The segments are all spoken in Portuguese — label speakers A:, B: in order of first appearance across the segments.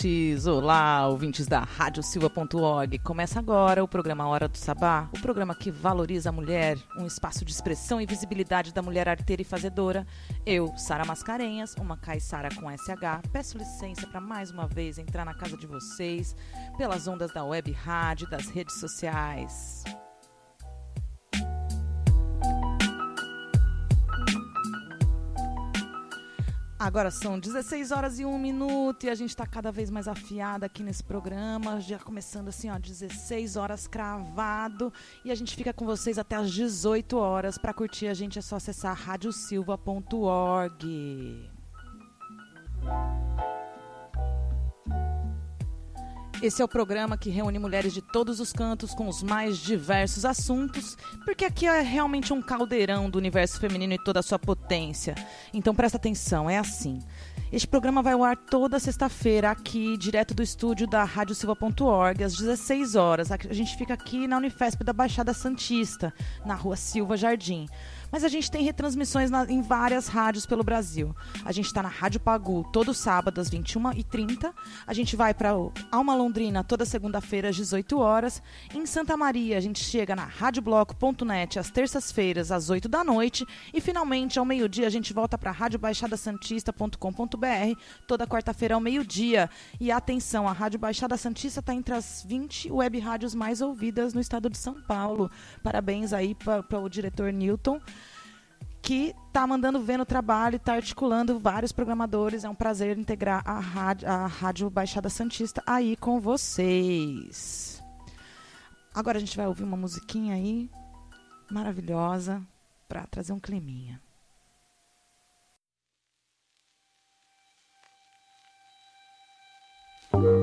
A: ouvintes! Olá, ouvintes da radiosilva.org. Começa agora o programa Hora do Sabá, o programa que valoriza a mulher, um espaço de expressão e visibilidade da mulher arteira e fazedora. Eu, Sara Mascarenhas, uma caiçara com SH, peço licença para mais uma vez entrar na casa de vocês pelas ondas da web rádio e das redes sociais. Agora são 16 horas e 1 minuto e a gente está cada vez mais afiada aqui nesse programa, já começando assim, ó, 16 horas cravado e a gente fica com vocês até as 18 horas. Para curtir a gente é só acessar radiosilva.org. Esse é o programa que reúne mulheres de todos os cantos com os mais diversos assuntos, porque aqui é realmente um caldeirão do universo feminino e toda a sua potência. Então presta atenção, é assim. Este programa vai ao ar toda sexta-feira aqui, direto do estúdio da radiosilva.org, às 16 horas. A gente fica aqui na Unifesp da Baixada Santista, na rua Silva Jardim. Mas a gente tem retransmissões na, em várias rádios pelo Brasil. A gente está na Rádio Pagu todo sábado às 21h30. A gente vai para Alma Londrina toda segunda-feira às 18 horas. Em Santa Maria, a gente chega na radiobloco.net às terças-feiras às 8 da noite. E finalmente, ao meio-dia, a gente volta para radiobaixadasantista.com.br toda quarta-feira ao meio-dia. E atenção, a Rádio Baixada Santista está entre as 20 web rádios mais ouvidas no estado de São Paulo. Parabéns aí para o diretor Newton que está mandando ver no trabalho, está articulando vários programadores. É um prazer integrar a rádio, a rádio Baixada Santista aí com vocês. Agora a gente vai ouvir uma musiquinha aí maravilhosa para trazer um climinha.
B: amor,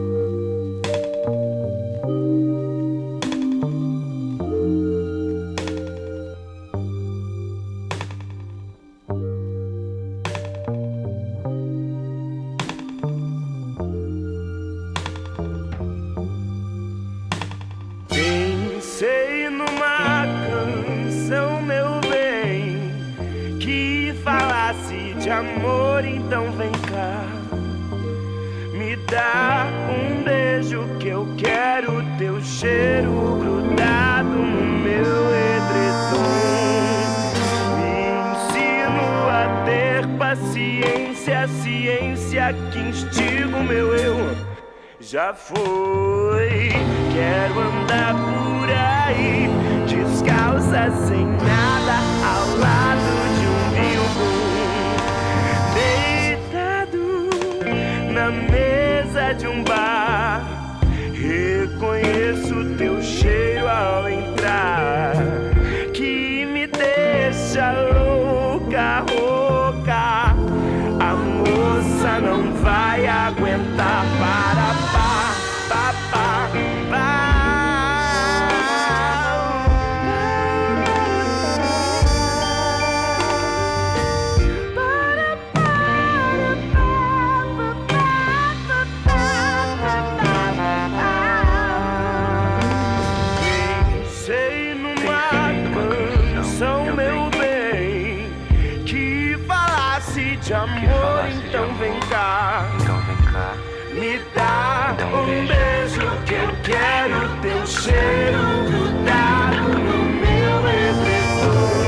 B: Dá um beijo que eu quero teu cheiro grudado no meu edredom. Me ensino a ter paciência, a ciência que instiga o meu eu. Já foi, quero andar por aí, descalça sem nada ao lado na mesa de um bar. Então vem cá.
C: Então vem cá.
B: Me dá um beijo que eu quero teu cheiro grudado no meu edredom.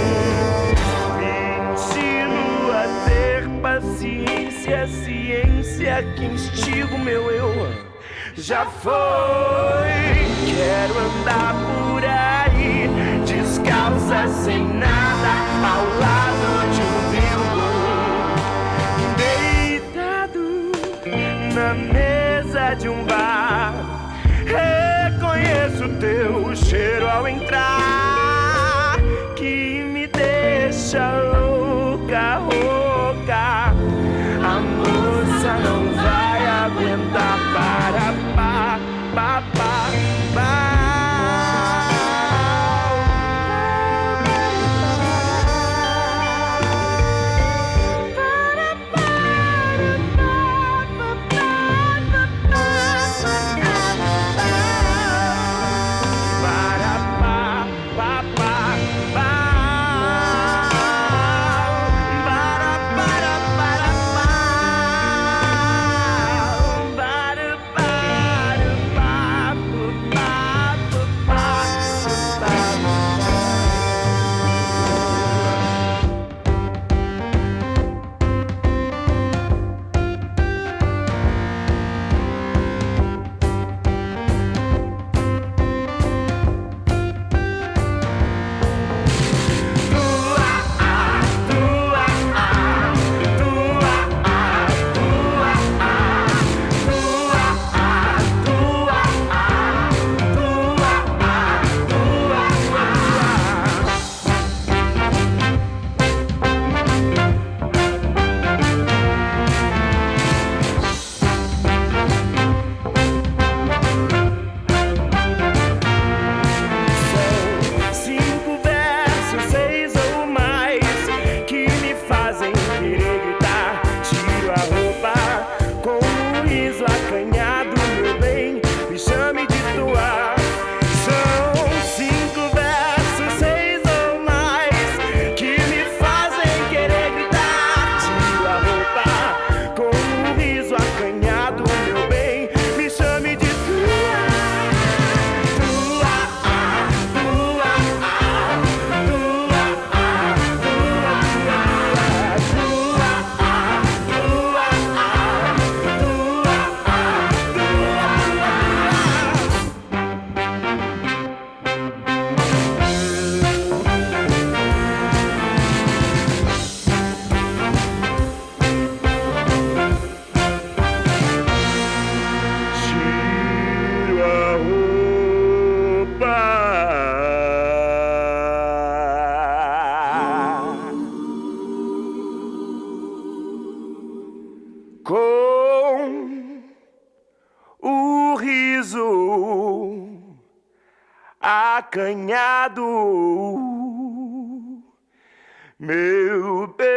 B: Me ensino a ter paciência, ciência que instiga o meu eu. Já foi, quero andar por aí, descalça sem nada, ao lado na mesa de um bar. Reconheço teu cheiro ao entrar, que me deixa acanhado, meu bem.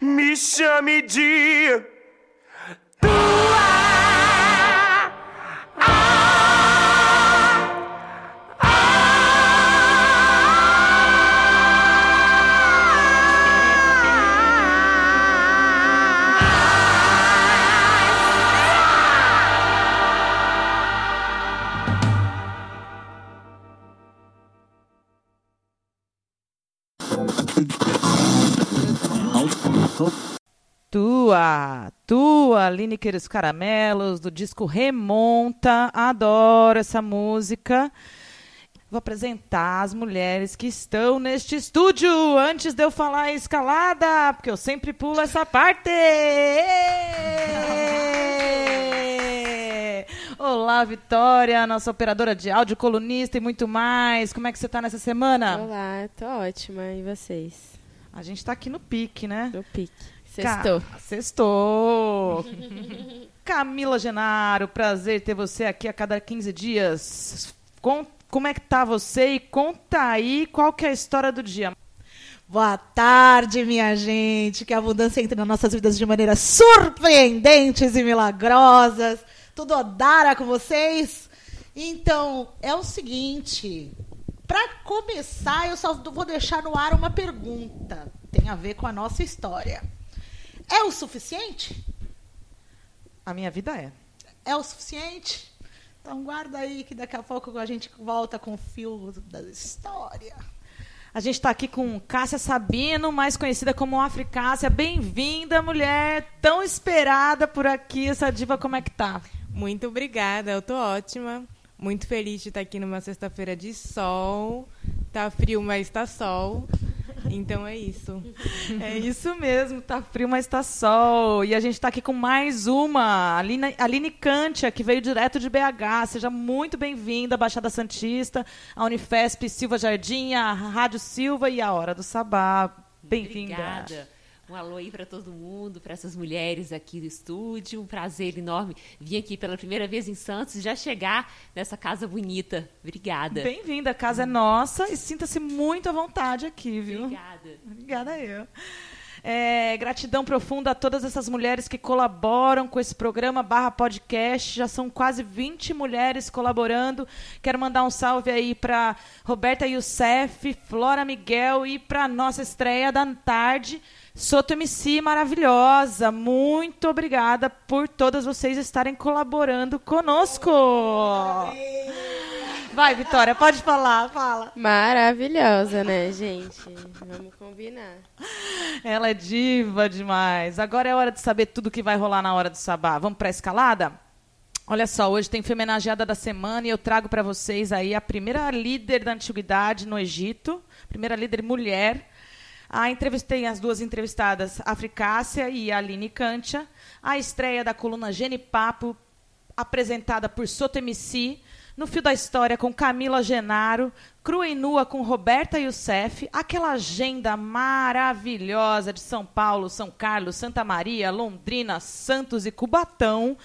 B: Me chame de Tua, tua,
A: Lineker e os Caramelos, do disco Remonta. Adoro essa música. Vou apresentar as mulheres que estão neste estúdio antes de eu falar a escalada, porque eu sempre pulo essa parte. Olá, Vitória, nossa operadora de áudio, colunista e muito mais. Como é que você está nessa semana?
C: Olá, tô ótima. E vocês?
A: A gente está aqui no pique, né?
C: No pique.
A: Ca-
C: Sextou.
A: Sextou. Camila Genaro, prazer ter você aqui a cada 15 dias. Com- como é que tá você e conta aí qual que é a história do dia.
D: Boa tarde, minha gente. Que a abundância entre nas nossas vidas de maneiras surpreendentes e milagrosas. Tudo odara com vocês? Então, é o seguinte. Para começar, eu só vou deixar no ar uma pergunta. Tem a ver com a nossa história. É o suficiente?
A: A minha vida é.
D: É o suficiente? Então guarda aí que daqui a pouco a gente volta com o fio da história.
A: A gente está aqui com Cássia Sabino, mais conhecida como Africácia. Bem-vinda, mulher tão esperada por aqui. Essa diva, como é que tá?
C: Muito obrigada, eu tô ótima. Muito feliz de estar aqui numa sexta-feira de sol. Tá frio, mas tá sol. Então é isso.
A: É isso mesmo, tá frio, mas tá sol. E a gente tá aqui com mais uma, Aline, Aline Cantia, que veio direto de BH. Seja muito bem-vinda, Baixada Santista, a Unifesp Silva Jardim, a Rádio Silva e a Hora do Sabá. Bem-vinda.
E: Obrigada. Um alô aí para todo mundo, para essas mulheres aqui do estúdio. Um prazer enorme vir aqui pela primeira vez em Santos e já chegar nessa casa bonita. Obrigada.
A: Bem-vinda, a casa é nossa e sinta-se muito à vontade aqui, viu?
E: Obrigada.
A: Obrigada eu. É, gratidão profunda a todas essas mulheres que colaboram com esse programa barra podcast. Já são quase 20 mulheres colaborando. Quero mandar um salve aí para Roberta Youssef, Flora Miguel e para nossa estreia da tarde, Soto MC maravilhosa. Muito obrigada por todas vocês estarem colaborando conosco. Vai, Vitória, pode falar, fala.
C: Maravilhosa, né, gente? Vamos combinar.
A: Ela é diva demais. Agora é hora de saber tudo que vai rolar na hora do sabá. Vamos para a escalada? Olha só, hoje tem Femenageada da Semana e eu trago para vocês aí a primeira líder da antiguidade no Egito, primeira líder mulher. A entrevistei as duas entrevistadas, a Fricácia e a Aline Kantia. A estreia da coluna Gene Papo, apresentada por Soto MC. No fio da história com Camila Genaro, crua e nua com Roberta Youssef, aquela agenda maravilhosa de São Paulo, São Carlos, Santa Maria, Londrina, Santos e Cubatão.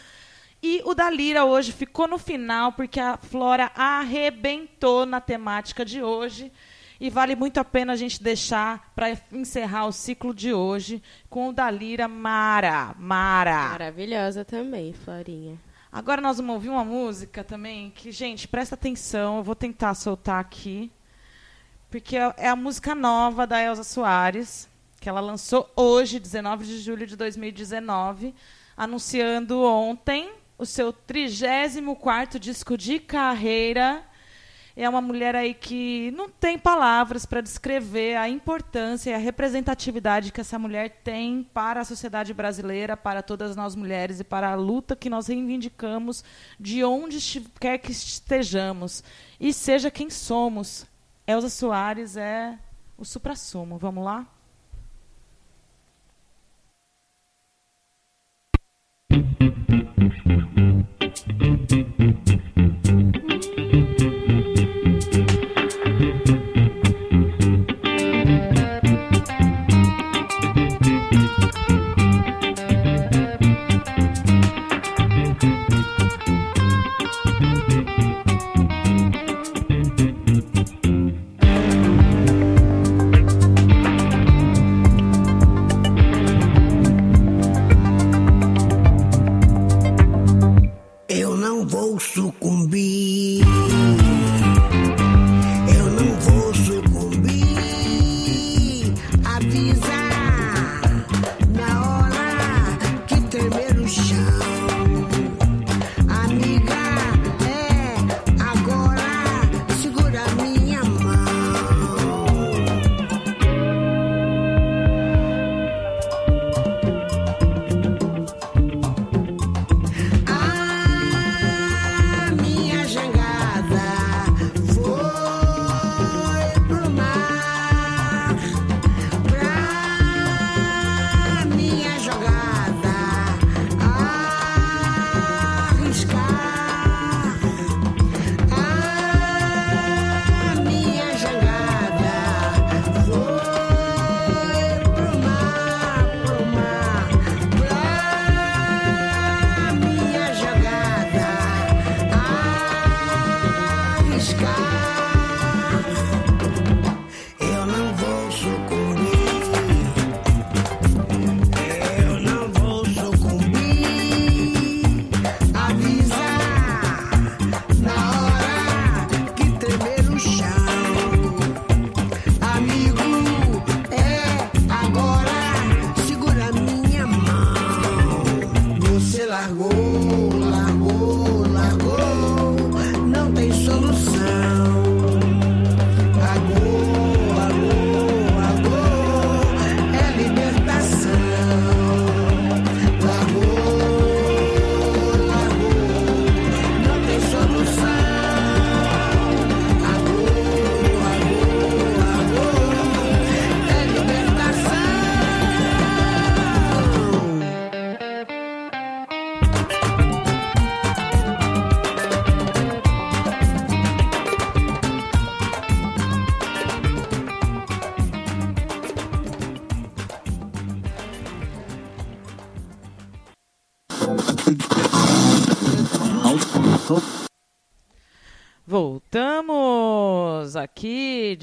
A: E o da Lira hoje ficou no final porque a Flora arrebentou na temática de hoje. E vale muito a pena a gente deixar para encerrar o ciclo de hoje com o da Lira Mara. Mara.
F: Maravilhosa também, Florinha.
A: Agora nós vamos ouvir uma música também que, gente, presta atenção, eu vou tentar soltar aqui. Porque é é a música nova da Elza Soares, que ela lançou hoje, 19 de julho de 2019, anunciando ontem o seu 34º disco de carreira. É uma mulher aí que não tem palavras para descrever a importância e a representatividade que essa mulher tem para a sociedade brasileira, para todas nós mulheres e para a luta que nós reivindicamos de onde quer que estejamos e seja quem somos. Elza Soares é o suprassumo. Vamos lá?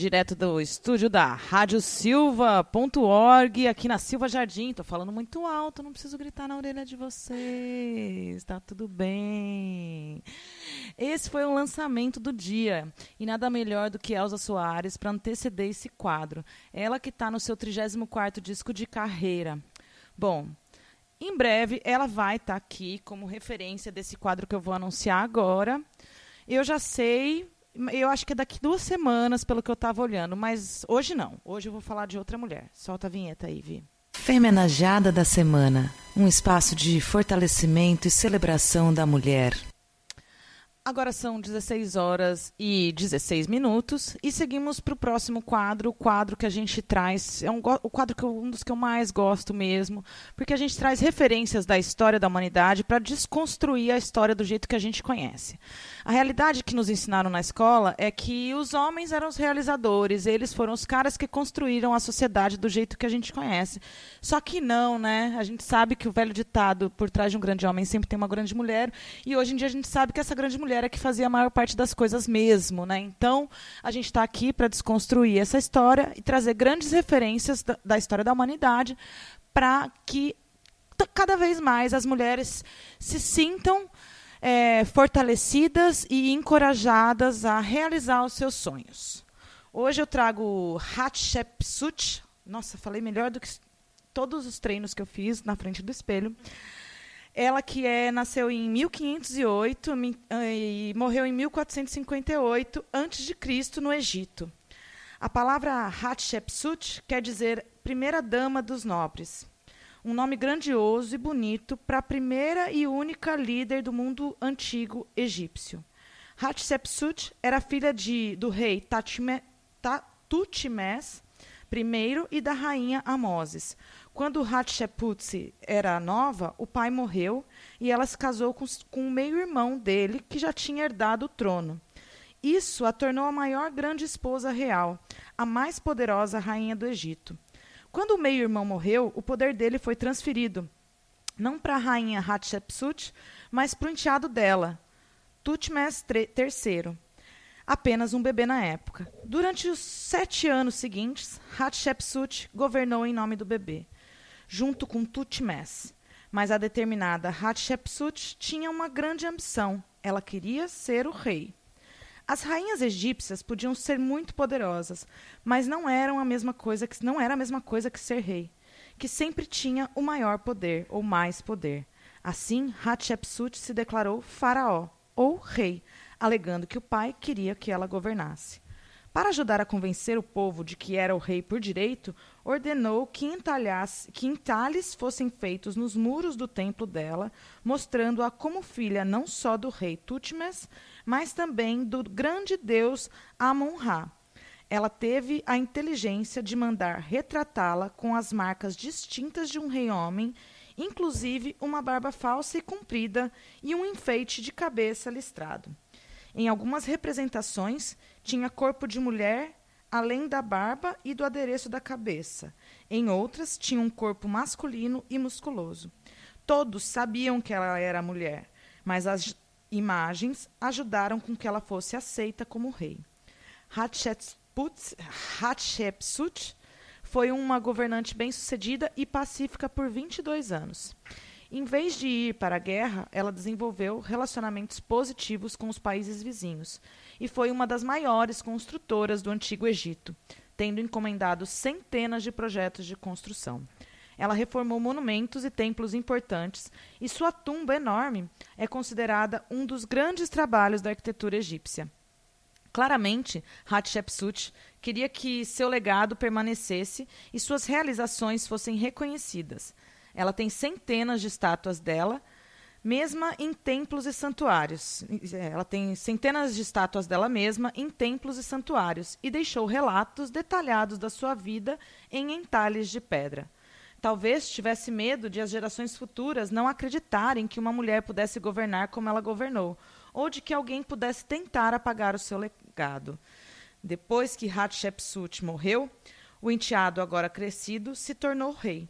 A: Direto do estúdio da radiosilva.org, aqui na Silva Jardim. Tô falando muito alto, não preciso gritar na orelha de vocês. Tá tudo bem. Esse foi o lançamento do dia e nada melhor do que Elza Soares para anteceder esse quadro. Ela que está no seu 34º disco de carreira. Bom, em breve ela vai estar aqui como referência desse quadro que eu vou anunciar agora. Eu já sei, eu acho que é daqui duas semanas, pelo que eu estava olhando, mas hoje não. Hoje eu vou falar de outra mulher. Solta a vinheta aí, Vi.
G: Femenajada da Semana um espaço de fortalecimento e celebração da mulher.
A: Agora são 16 horas e 16 minutos e seguimos para o próximo quadro, o quadro que a gente traz, é um, o quadro que eu- um dos que eu mais gosto mesmo, porque a gente traz referências da história da humanidade para desconstruir a história do jeito que a gente conhece. A realidade que nos ensinaram na escola é que os homens eram os realizadores, eles foram os caras que construíram a sociedade do jeito que a gente conhece. Só que não, né? A gente sabe que o velho ditado por trás de um grande homem sempre tem uma grande mulher, e hoje em dia a gente sabe que essa grande mulher mulher é que fazia a maior parte das coisas mesmo, né? Então, a gente está aqui para desconstruir essa história e trazer grandes referências da, história da humanidade para que cada vez mais as mulheres se sintam é, fortalecidas e encorajadas a realizar os seus sonhos. Hoje eu trago Hatshepsut. Nossa, falei melhor do que todos os treinos que eu fiz na frente do espelho. Ela que é, nasceu em 1508 mi- ah, e morreu em 1458 antes de Cristo no Egito. A palavra Hatshepsut quer dizer primeira dama dos nobres. Um nome grandioso e bonito para a primeira e única líder do mundo antigo egípcio. Hatshepsut era filha de, do rei Tatime, Ta- Tutmés I e da rainha Amoses. Quando Hatshepsut era nova, o pai morreu e ela se casou com, com o meio-irmão dele, que já tinha herdado o trono. Isso a tornou a maior grande esposa real, a mais poderosa rainha do Egito. Quando o meio-irmão morreu, o poder dele foi transferido, não para a rainha Hatshepsut, mas para o enteado dela, Tutmés III, apenas um bebê na época. Durante os sete anos seguintes, Hatshepsut governou em nome do bebê, junto com Tutmés. Mas a determinada Hatshepsut tinha uma grande ambição. Ela queria ser o rei. As rainhas egípcias podiam ser muito poderosas, mas não eram a mesma coisa que não era a mesma coisa que ser rei, que sempre tinha o maior poder ou mais poder. Assim, Hatshepsut se declarou faraó ou rei, alegando que o pai queria que ela governasse. Para ajudar a convencer o povo de que era o rei por direito, ordenou que, que entalhes fossem feitos nos muros do templo dela, mostrando-a como filha não só do rei Tutmés, mas também do grande deus Amon-Ra. Ela teve a inteligência de mandar retratá-la com as marcas distintas de um rei-homem, inclusive uma barba falsa e comprida e um enfeite de cabeça listrado. Em algumas representações, tinha corpo de mulher, além da barba e do adereço da cabeça. Em outras, tinha um corpo masculino e musculoso. Todos sabiam que ela era mulher, mas as imagens ajudaram com que ela fosse aceita como rei. Hatshepsut, Hatshepsut foi uma governante bem-sucedida e pacífica por 22 anos. Em vez de ir para a guerra, ela desenvolveu relacionamentos positivos com os países vizinhos e foi uma das maiores construtoras do Antigo Egito, tendo encomendado centenas de projetos de construção. Ela reformou monumentos e templos importantes e sua tumba enorme é considerada um dos grandes trabalhos da arquitetura egípcia. Claramente, Hatshepsut queria que seu legado permanecesse e suas realizações fossem reconhecidas. Ela tem centenas de estátuas dela, mesma em templos e santuários. Ela tem centenas de estátuas dela mesma em templos e santuários e deixou relatos detalhados da sua vida em entalhes de pedra. Talvez tivesse medo de as gerações futuras não acreditarem que uma mulher pudesse governar como ela governou, ou de que alguém pudesse tentar apagar o seu legado. Depois que Hatshepsut morreu, o enteado, agora crescido, se tornou rei.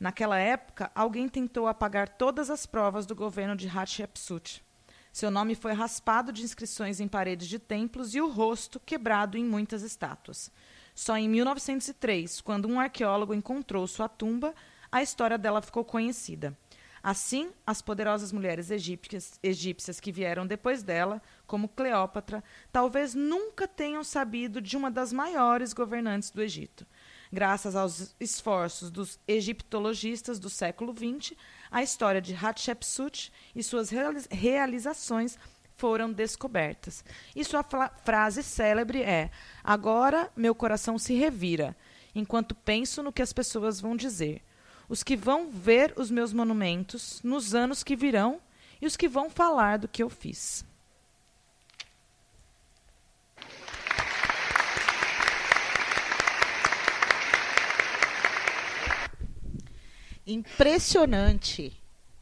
A: Naquela época, alguém tentou apagar todas as provas do governo de Hatshepsut. Seu nome foi raspado de inscrições em paredes de templos e o rosto quebrado em muitas estátuas. Só em 1903, quando um arqueólogo encontrou sua tumba, a história dela ficou conhecida. Assim, as poderosas mulheres egípcias, egípcias que vieram depois dela, como Cleópatra, talvez nunca tenham sabido de uma das maiores governantes do Egito. Graças aos esforços dos egiptologistas do século XX, a história de Hatshepsut e suas reali- realizações foram descobertas. E sua fra- frase célebre é: Agora meu coração se revira, enquanto penso no que as pessoas vão dizer. Os que vão ver os meus monumentos nos anos que virão e os que vão falar do que eu fiz.
D: Impressionante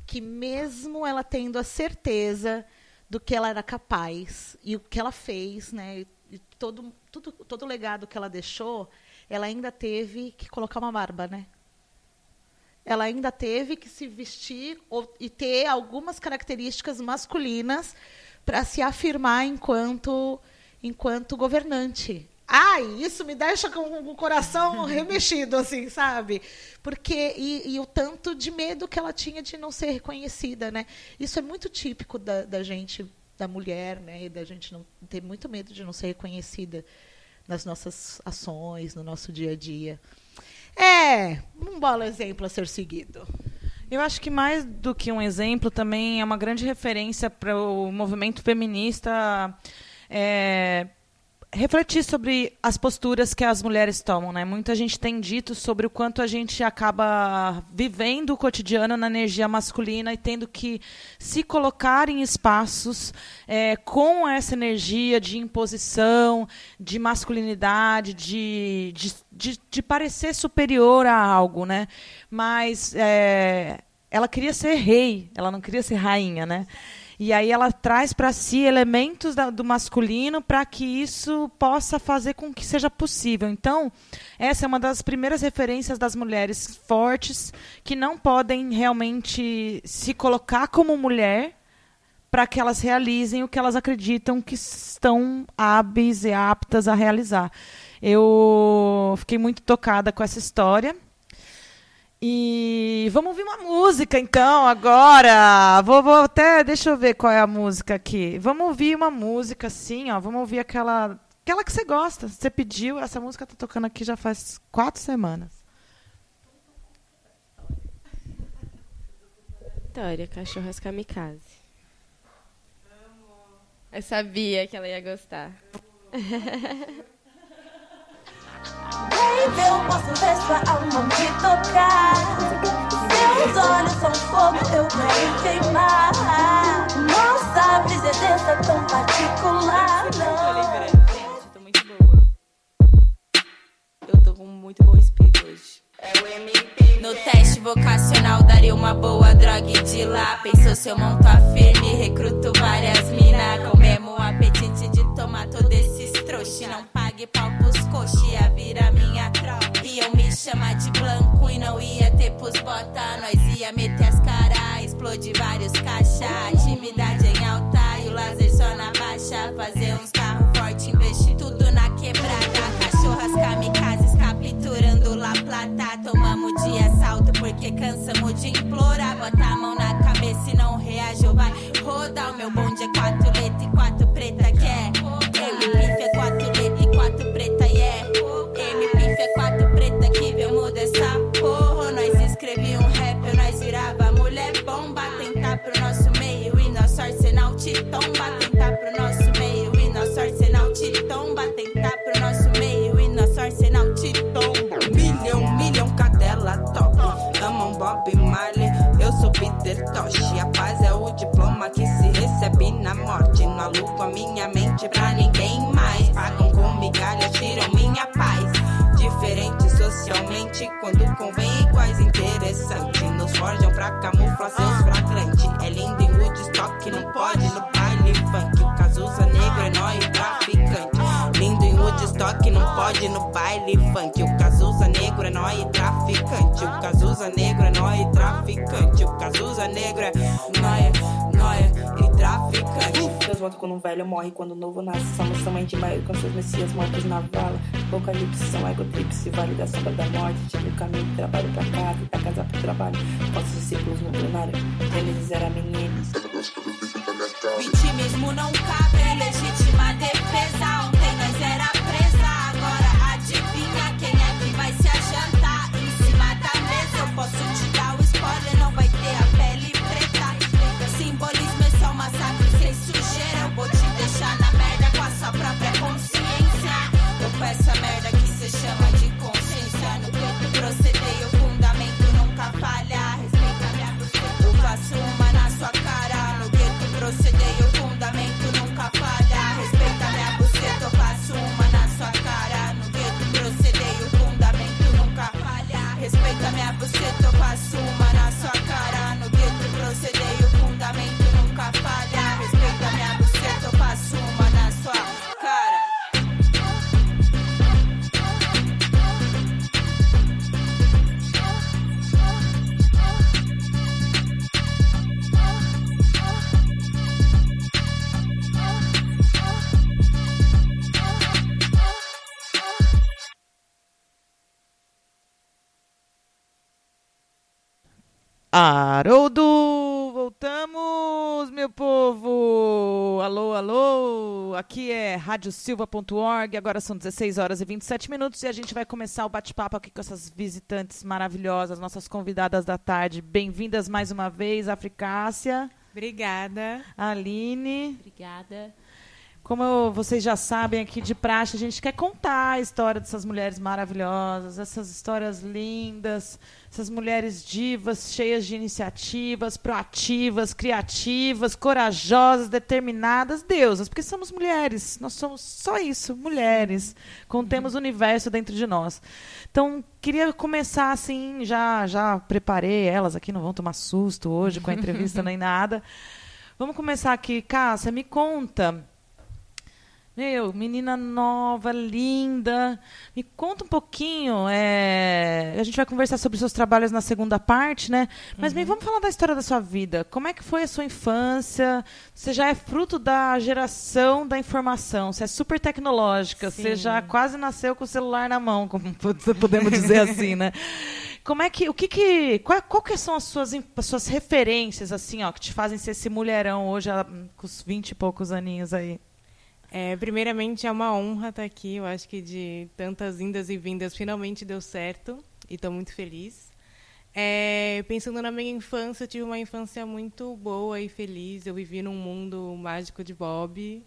D: que mesmo ela tendo a certeza do que ela era capaz e o que ela fez, né, e todo, tudo, todo o legado que ela deixou, ela ainda teve que colocar uma barba, né? Ela ainda teve que se vestir ou, e ter algumas características masculinas para se afirmar enquanto enquanto governante. Ai, isso me deixa com o coração remexido, assim, sabe? Porque e, e, o tanto de medo que ela tinha de não ser reconhecida, né? Isso é muito típico da, da gente, da mulher, né? E da gente não ter muito medo de não ser reconhecida nas nossas ações, no nosso dia a dia. É, um belo exemplo a ser seguido.
A: Eu acho que mais do que um exemplo, também é uma grande referência para o movimento feminista é, refletir sobre as posturas que as mulheres tomam, né? Muita gente tem dito sobre o quanto a gente acaba vivendo o cotidiano na energia masculina e tendo que se colocar em espaços é, com essa energia de imposição, de masculinidade, de, de, de, de parecer superior a algo, né? Mas é, ela queria ser rei, ela não queria ser rainha, né? E aí ela traz para si elementos da, do masculino para que isso possa fazer com que seja possível. Então, essa é uma das primeiras referências das mulheres fortes que não podem realmente se colocar como mulher para que elas realizem o que elas acreditam que estão hábeis e aptas a realizar. Eu fiquei muito tocada com essa história. E vamos ouvir uma música então agora. Vou, vou, até deixa eu ver qual é a música aqui. Vamos ouvir uma música assim, ó. Vamos ouvir aquela aquela que você gosta. Você pediu, essa música tá tocando aqui já faz quatro semanas.
F: Vitória, cachorras kamikaze. Eu sabia que ela ia gostar.
H: Baby, eu posso ver sua alma me tocar. Seus olhos são fogo, eu quero queimar. Nossa brisa é dessa tão particular.
I: Tô muito boa. Eu tô com muito bom espírito hoje.
J: No teste vocacional daria uma boa droga de lá. Pensou se eu monto a firme, recruto várias mina. Com mesmo apetite de tomar todo esses trouxa. Não pague pau pros coxa, ia virar minha tropa. Iam me chamar de blanco e não ia ter pros bota. Nós ia meter as caras, explodir vários caixa. Atividade em alta e o laser só na baixa. Fazer uns carros fortes, investir tudo na quebrada. Cachorras kamikazes capturando La Plata. Tomamos de assalto porque cansamos de implorar. Bota a mão na cabeça e não reage ou vai rodar. O meu bonde é quatro
K: Não alugo a minha mente pra ninguém mais. Pagam com migalhas, tiram minha paz. Diferente socialmente, quando convém, iguais interessante. Nos forjam pra camuflar seus flagrantes. É lindo em Woodstock, não pode no baile Woodstock, não pode no baile funk. O Cazuza negro é nóis traficante. O Cazuza negro é nóis traficante. O Cazuza negro é nóis, nóis e traficante.
I: Deus volta quando um velho morre, quando o novo nasce. Somos somente maior com seus messias mortos na vala. Apocalipse são egotripse, vale da sombra da morte. Tira o caminho do trabalho pra casa, da casa pro trabalho. Nossos discípulos no plenário, Gênesis era menino.
J: Vitimismo não cabe, legítima defesa.
A: Haroldo! Voltamos, meu povo! Alô, alô! Aqui é radiosilva.org, agora são 16 horas e 27 minutos e a gente vai começar o bate-papo aqui com essas visitantes maravilhosas, nossas convidadas da tarde. Bem-vindas mais uma vez, Africácia.
C: Obrigada.
A: Aline.
E: Obrigada.
A: Como vocês já sabem aqui de praxe, a gente quer contar a história dessas mulheres maravilhosas, essas histórias lindas, essas mulheres divas, cheias de iniciativas, proativas, criativas, corajosas, determinadas, deusas, porque somos mulheres, nós somos só isso, mulheres, contemos o universo dentro de nós. Então, queria começar assim, já já preparei elas aqui, não vão tomar susto hoje com a entrevista nem nada. Vamos começar aqui, Cássia, me conta. Meu, menina nova, linda. Me conta um pouquinho. é, A gente vai conversar sobre seus trabalhos na segunda parte, né? Mas bem, vamos falar da história da sua vida. Como é que foi a sua infância? Você já é fruto da geração da informação. Você é super tecnológica. Você
C: Sim.
A: já quase nasceu com o celular na mão, como podemos dizer assim, né? Como é que, o que que, qual, qual que são as suas, as suas referências, assim, ó, que te fazem ser esse mulherão hoje, ah, com os 20 e poucos aninhos aí?
C: É, primeiramente, é uma honra estar aqui. Eu acho que de tantas indas e vindas, finalmente deu certo. E estou muito feliz. É, pensando na minha infância, eu tive uma infância muito boa e feliz. Eu vivi num mundo mágico de Bob.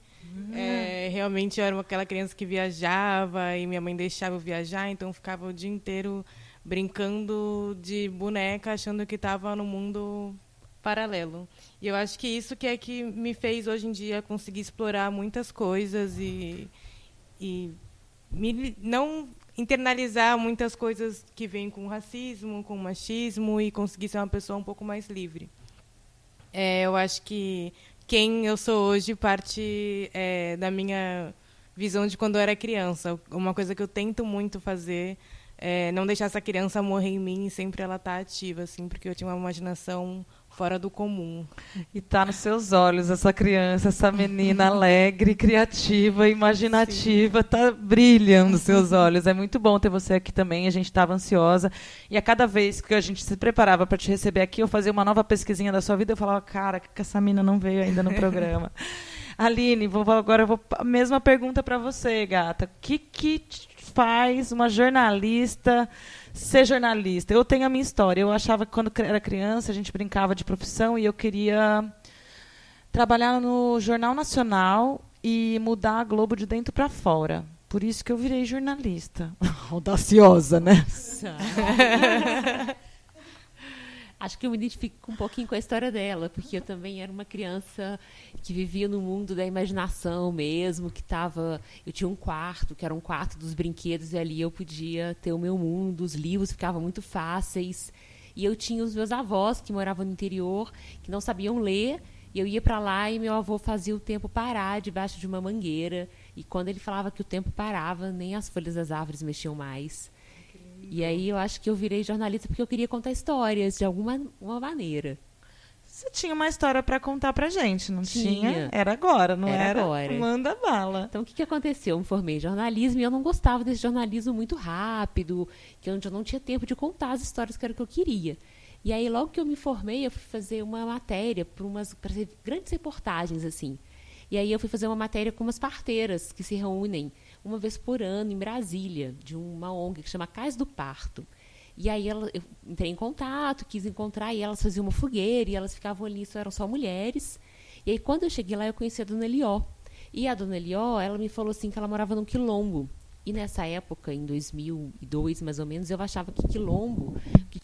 C: É, realmente eu era aquela criança que viajava e minha mãe deixava eu viajar, então eu ficava o dia inteiro brincando de boneca, achando que estava no mundo paralelo. E eu acho que isso que é que me fez hoje em dia conseguir explorar muitas coisas e, e me- não internalizar muitas coisas que vêm com racismo, com machismo e conseguir ser uma pessoa um pouco mais livre. É, eu acho que quem eu sou hoje parte é, da minha visão de quando eu era criança. Uma coisa que eu tento muito fazer é não deixar essa criança morrer em mim e sempre ela estar ativa, assim, porque eu tinha uma imaginação fora do comum.
A: E tá nos seus olhos essa criança, essa menina alegre, criativa, imaginativa, tá brilha nos seus olhos. É muito bom ter você aqui também. A gente estava ansiosa e a cada vez que a gente se preparava para te receber aqui, eu fazia uma nova pesquisinha da sua vida, eu falava, cara, que essa menina não veio ainda no programa. Aline, vou, agora eu vou a mesma pergunta para você, gata. O que que faz uma jornalista ser jornalista? Eu tenho a minha história. Eu achava que quando era criança a gente brincava de profissão e eu queria trabalhar no Jornal Nacional e mudar a Globo de dentro para fora. Por isso que eu virei jornalista. Audaciosa, né?
E: Acho que eu me identifico um pouquinho com a história dela, porque eu também era uma criança que vivia no mundo da imaginação mesmo, que tava, eu tinha um quarto, que era um quarto dos brinquedos e ali eu podia ter o meu mundo, os livros ficavam muito fáceis. E eu tinha os meus avós que moravam no interior, que não sabiam ler, e eu ia para lá e meu avô fazia o tempo parar debaixo de uma mangueira, e quando ele falava que o tempo parava, nem as folhas das árvores mexiam mais. E aí eu acho que eu virei jornalista porque eu queria contar histórias de alguma uma maneira.
A: Você tinha uma história para contar pra gente, não tinha?
E: Tinha.
A: Era agora, não
E: Era
A: era?
E: agora.
A: Manda bala.
E: Então o que, que aconteceu? Eu me formei em jornalismo e eu não gostava desse jornalismo muito rápido, que onde eu não tinha tempo de contar as histórias que era o que eu queria. E aí logo que eu me formei, eu fui fazer uma matéria para umas pra grandes reportagens assim. E aí eu fui fazer uma matéria com umas parteiras que se reúnem uma vez por ano em Brasília, de uma ONG que chama Cais do Parto. E aí ela, eu entrei em contato, quis encontrar, e elas faziam uma fogueira, e elas ficavam ali, só eram só mulheres. E aí quando eu cheguei lá, eu conheci a dona Elió. E a dona Elió, ela me falou assim que ela morava num quilombo. E nessa época, em 2002 mais ou menos, eu achava que quilombo, que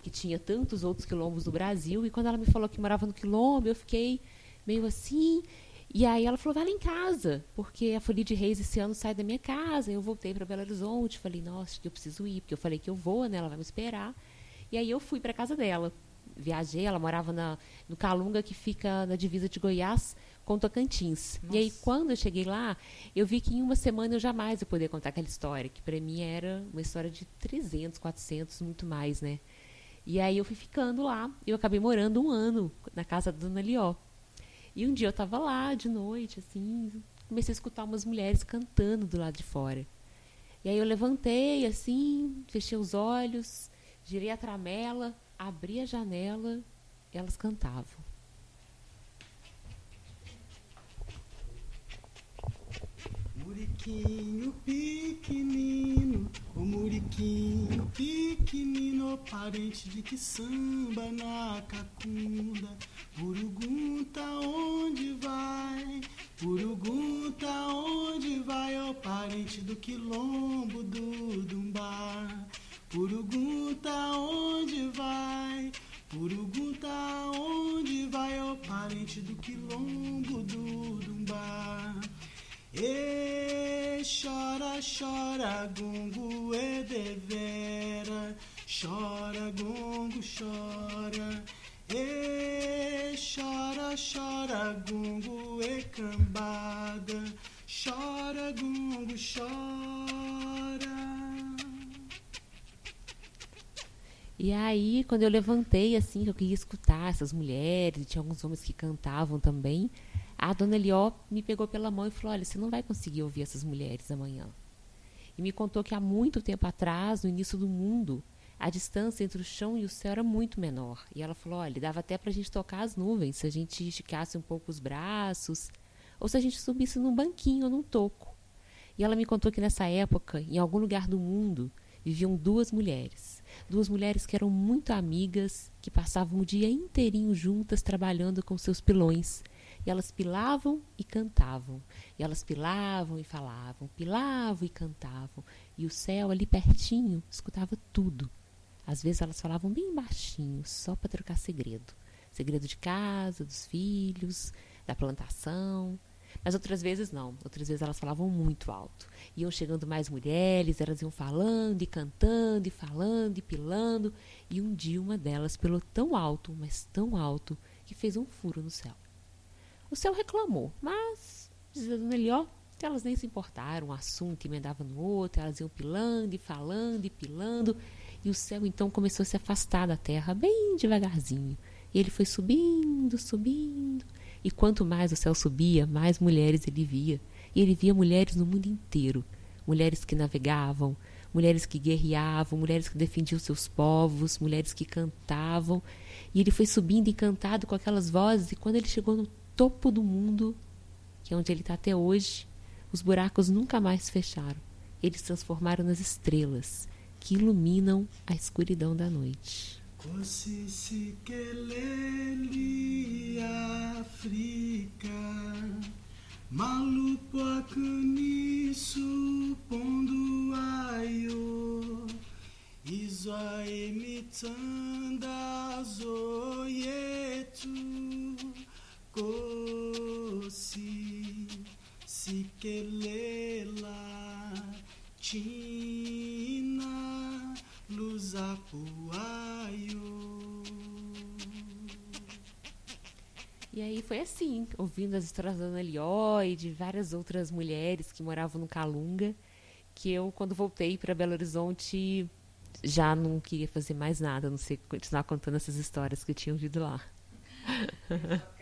E: que tinha tantos outros quilombos no Brasil. E quando ela me falou que morava no quilombo, eu fiquei meio assim. E aí ela falou, vai lá em casa, porque a Folia de Reis esse ano sai da minha casa. Eu voltei para Belo Horizonte, falei, nossa, que eu preciso ir, porque eu falei que eu vou, né? Ela vai me esperar. E aí eu fui para casa dela. Viajei, ela morava na, no Calunga, que fica na divisa de Goiás com Tocantins. E aí, quando eu cheguei lá, eu vi que em uma semana eu jamais ia poder contar aquela história, que para mim era uma história de 300, 400, muito mais, né? E aí eu fui ficando lá. Eu acabei morando um ano na casa da Dona Lió. E um dia eu estava lá de noite, assim, comecei a escutar umas mulheres cantando do lado de fora. E aí eu levantei assim, fechei os olhos, girei a tramela, abri a janela, elas cantavam.
L: Muriquinho pequenino, o muriquinho pequenino, parente de que samba na cacunda. Urugunta onde vai? Urugunta onde vai? Ó parente do quilombo do Dumbá. Urugunta onde vai? Urugunta onde vai? Ó parente do quilombo do Dumbá. Chora, chora, gongo e devera. Chora, gongo, chora. E chora, chora, gongo e cambada. Chora, gongo, chora.
E: E aí, quando eu levantei, assim, que eu queria escutar essas mulheres, e tinha alguns homens que cantavam também, a dona Elió me pegou pela mão e falou: Olha, você não vai conseguir ouvir essas mulheres amanhã. E me contou que há muito tempo atrás, no início do mundo, a distância entre o chão e o céu era muito menor. E ela falou: Olha, dava até para a gente tocar as nuvens se a gente esticasse um pouco os braços, ou se a gente subisse num banquinho ou num toco. E ela me contou que nessa época, em algum lugar do mundo, viviam duas mulheres. Duas mulheres que eram muito amigas, que passavam o dia inteirinho juntas trabalhando com seus pilões. E elas pilavam e cantavam. E elas pilavam e falavam, pilavam e cantavam. E o céu ali pertinho escutava tudo. Às vezes elas falavam bem baixinho, só para trocar segredo. Segredo de casa, dos filhos, da plantação. Mas outras vezes não. Outras vezes elas falavam muito alto. Iam chegando mais mulheres, elas iam falando e cantando e falando e pilando. E um dia uma delas pilou tão alto, mas tão alto, que fez um furo no céu. O céu reclamou, mas, diz a dona Elió, elas nem se importaram, um assunto emendava no outro, elas iam pilando e falando e pilando, e o céu então começou a se afastar da terra bem devagarzinho. E ele foi subindo, subindo, e quanto mais o céu subia, mais mulheres ele via. E ele via mulheres no mundo inteiro, mulheres que navegavam, mulheres que guerreavam, mulheres que defendiam seus povos, mulheres que cantavam. E ele foi subindo encantado com aquelas vozes, e quando ele chegou no topo do mundo, que é onde ele está até hoje, os buracos nunca mais fecharam. Eles transformaram nas estrelas que iluminam a escuridão da noite.
L: Kosi sikelela China luzapuayo
E: E aí foi assim, ouvindo as histórias da Ana Lió e de várias outras mulheres que moravam no Calunga, que eu, quando voltei para Belo Horizonte, já não queria fazer mais nada, não ser continuar contando essas histórias que eu tinha ouvido lá.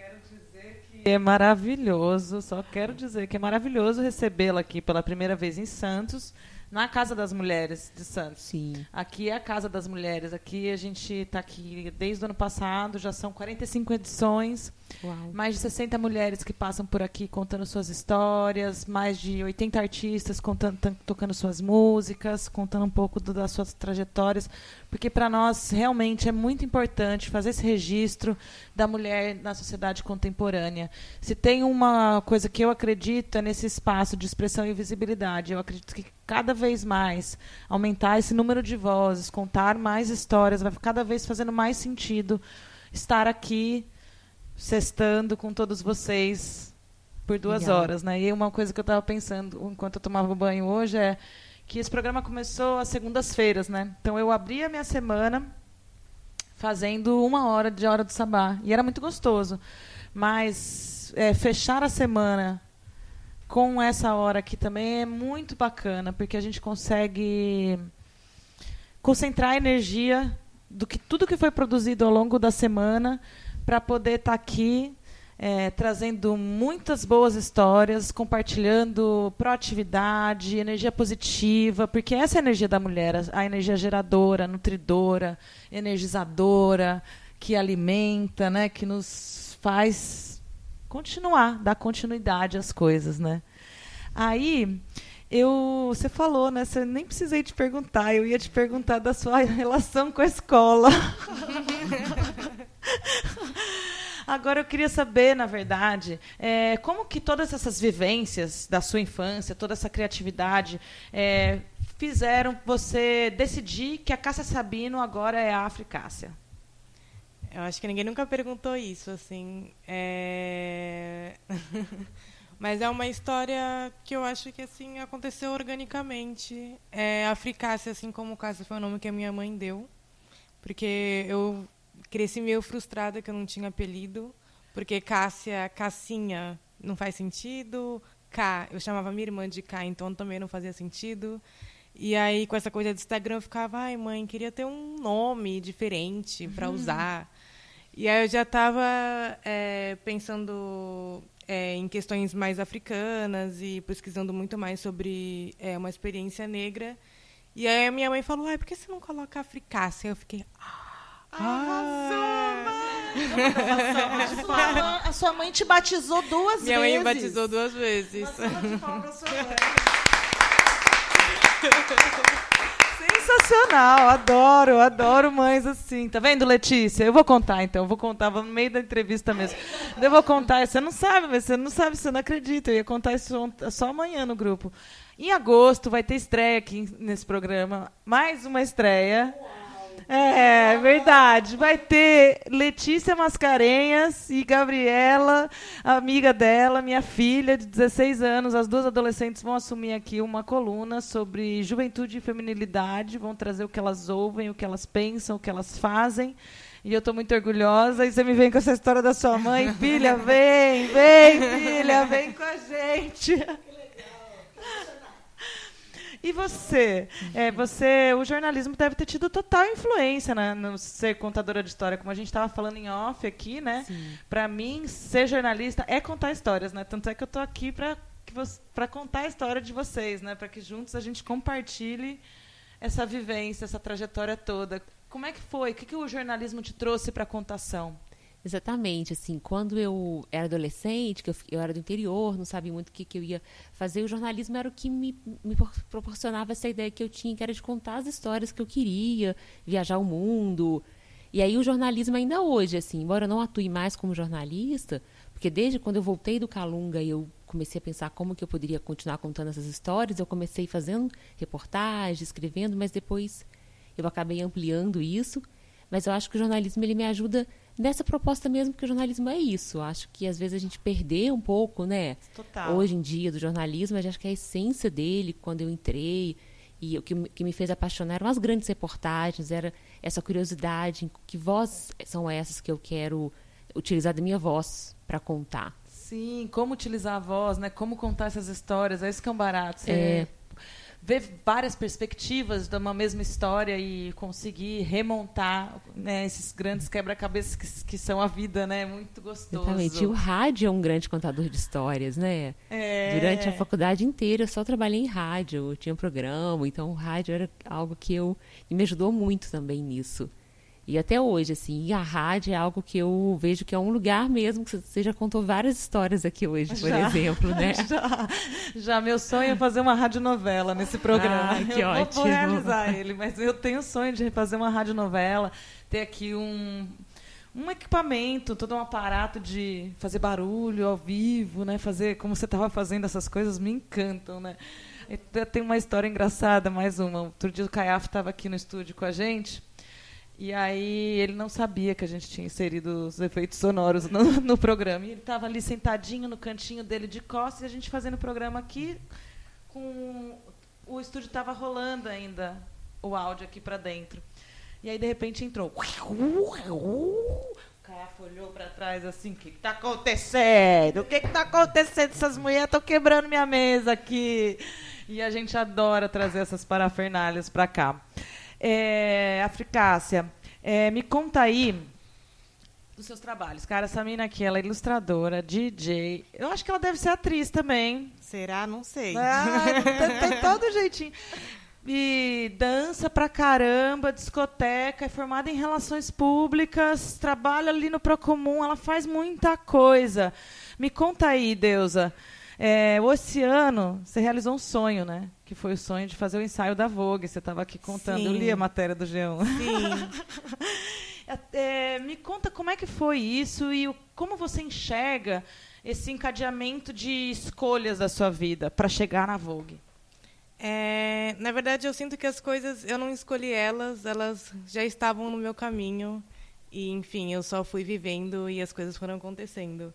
A: É maravilhoso, só quero dizer que é maravilhoso recebê-la aqui pela primeira vez em Santos, na Casa das Mulheres de Santos.
E: Sim.
A: Aqui é a Casa das Mulheres, aqui a gente está aqui desde o ano passado, já são 45 edições,
E: Uau.
A: mais de 60 mulheres que passam por aqui contando suas histórias, mais de 80 artistas contando, tan- tocando suas músicas, contando um pouco do- das suas trajetórias, porque para nós realmente é muito importante fazer esse registro da mulher na sociedade contemporânea. Se tem uma coisa que eu acredito é nesse espaço de expressão e visibilidade. Eu acredito que cada vez mais aumentar esse número de vozes, contar mais histórias, vai cada vez fazendo mais sentido estar aqui sextando com todos vocês por duas
E: Legal.
A: horas, né? E uma coisa que eu estava pensando enquanto eu tomava banho hoje é que esse programa começou às segundas-feiras, né? Então eu abri a minha semana fazendo uma hora de hora do sabá e era muito gostoso, mas é, fechar a semana com essa hora aqui também é muito bacana porque a gente consegue concentrar a energia do que tudo que foi produzido ao longo da semana para poder estar aqui é, trazendo muitas boas histórias, compartilhando proatividade, energia positiva, porque essa é a energia da mulher, a energia geradora, nutridora, energizadora, que alimenta, né, que nos faz continuar, dar continuidade às coisas, né? Aí eu, você falou, né? Você nem precisei te perguntar. Eu ia te perguntar da sua relação com a escola. Agora eu queria saber, na verdade, é, como que todas essas vivências da sua infância, toda essa criatividade, é, fizeram você decidir que a Cássia Sabino agora é a Africácia?
C: Eu acho que ninguém nunca perguntou isso, assim. É... Mas é uma história que eu acho que assim aconteceu organicamente. É, Africácia, assim como Cássia, foi o nome que a minha mãe deu. Porque eu cresci meio frustrada que eu não tinha apelido. Porque Cássia, Cassinha, não faz sentido. K, eu chamava minha irmã de K, então também não fazia sentido. E aí, com essa coisa do Instagram, eu ficava, ai, mãe, queria ter um nome diferente para usar. E aí eu já estava é, pensando é, em questões mais africanas e pesquisando muito mais sobre é, uma experiência negra. E aí a minha mãe falou, ai, por que você não coloca africácia? Eu fiquei,
D: A sua mãe- a sua mãe te batizou duas
C: minha
D: vezes.
C: mãe me batizou duas vezes.
A: Sensacional, adoro, adoro mães assim. Tá vendo, Letícia? Eu vou contar então, eu vou contar, vou no meio da entrevista mesmo. Eu vou contar, você não sabe, você não sabe, você não acredita. Eu ia contar isso só amanhã no grupo. Em agosto vai ter estreia aqui nesse programa, mais uma estreia. É, verdade. Vai ter Letícia Mascarenhas e Gabriela, amiga dela, minha filha de 16 anos. As duas adolescentes vão assumir aqui uma coluna sobre juventude e feminilidade. Vão trazer o que elas ouvem, o que elas pensam, o que elas fazem. E eu estou muito orgulhosa. E você me vem com essa história da sua mãe. Filha, vem, vem, filha, vem com a gente. E você? É, você, o jornalismo deve ter tido total influência na, no ser contadora de história, como a gente estava falando em off aqui, né? Para mim, ser jornalista é contar histórias, né? Tanto é que eu estou aqui para para contar a história de vocês, né? Para que juntos a gente compartilhe essa vivência, essa trajetória toda. Como é que foi? O que, que o jornalismo te trouxe para a contação?
E: Exatamente, assim, quando eu era adolescente, que eu, eu era do interior, não sabia muito o que, que eu ia fazer, o jornalismo era o que me, me por- proporcionava essa ideia que eu tinha, que era de contar as histórias que eu queria, viajar o mundo. E aí o jornalismo ainda hoje, assim, embora eu não atue mais como jornalista, porque desde quando eu voltei do Calunga e eu comecei a pensar como que eu poderia continuar contando essas histórias, eu comecei fazendo reportagem, escrevendo, mas depois eu acabei ampliando isso. Mas eu acho que o jornalismo ele me ajuda nessa proposta mesmo, porque o jornalismo é isso. Acho que às vezes a gente perdeu um pouco, né?
A: Total.
E: Hoje em dia do jornalismo, mas acho que a essência dele, quando eu entrei, e o que, me- que me fez apaixonar eram as grandes reportagens, era essa curiosidade, em que vozes são essas que eu quero utilizar da minha voz para contar.
A: Sim, como utilizar a voz, né? Como contar essas histórias, é isso que é um barato. Você
E: É.
A: ver várias perspectivas de uma mesma história e conseguir remontar né, esses grandes quebra-cabeças que, que são a vida, né? Muito gostoso.
E: Exatamente. E o rádio é um grande contador de histórias, né?
A: É.
E: Durante a faculdade inteira eu só trabalhei em rádio, eu tinha um programa, então o rádio era algo que eu me ajudou muito também nisso. E até hoje, assim, a rádio é algo que eu vejo que é um lugar mesmo, que você já contou várias histórias aqui hoje, por
A: Já.
E: exemplo, né?
A: Já, já meu sonho é fazer uma radionovela nesse programa.
E: Ah, que
A: eu vou-
E: ótimo.
A: Vou realizar ele, mas eu tenho o sonho de fazer uma radionovela, ter aqui um um equipamento, todo um aparato de fazer barulho ao vivo, né? Fazer como você estava fazendo essas coisas me encantam, né? Tem uma história engraçada, mais uma. Outro dia o Caiafo estava aqui no estúdio com a gente. E aí ele não sabia que a gente tinha inserido os efeitos sonoros no, no programa. E ele estava ali sentadinho no cantinho dele de costas e a gente fazendo o programa aqui com o estúdio estava rolando ainda o áudio aqui para dentro. E aí de repente entrou. O Caiafa olhou para trás assim, o que está acontecendo? O que está acontecendo? Essas mulheres estão quebrando minha mesa aqui. E a gente adora trazer essas parafernálias para cá. É, Africácia, é, me conta aí dos seus trabalhos. Cara, essa mina aqui, ela é ilustradora, DJ. Eu acho que ela deve ser atriz também.
C: Será? Não sei.
A: Ah, tem, tem todo jeitinho. E dança pra caramba, discoteca, é formada em relações públicas, trabalha ali no Procomum, ela faz muita coisa. Me conta aí, Deusa. É, o Oceano, você realizou um sonho, né? Que foi o sonho de fazer o ensaio da Vogue. Você estava aqui contando. Eu
C: Sim.
A: li a matéria do G1.
C: Sim.
A: É, me conta como é que foi isso e o- como você enxerga esse encadeamento de escolhas da sua vida para chegar na Vogue.
C: É, na verdade, eu sinto que as coisas, eu não escolhi elas, elas já estavam no meu caminho. E, enfim, eu só fui vivendo e as coisas foram acontecendo.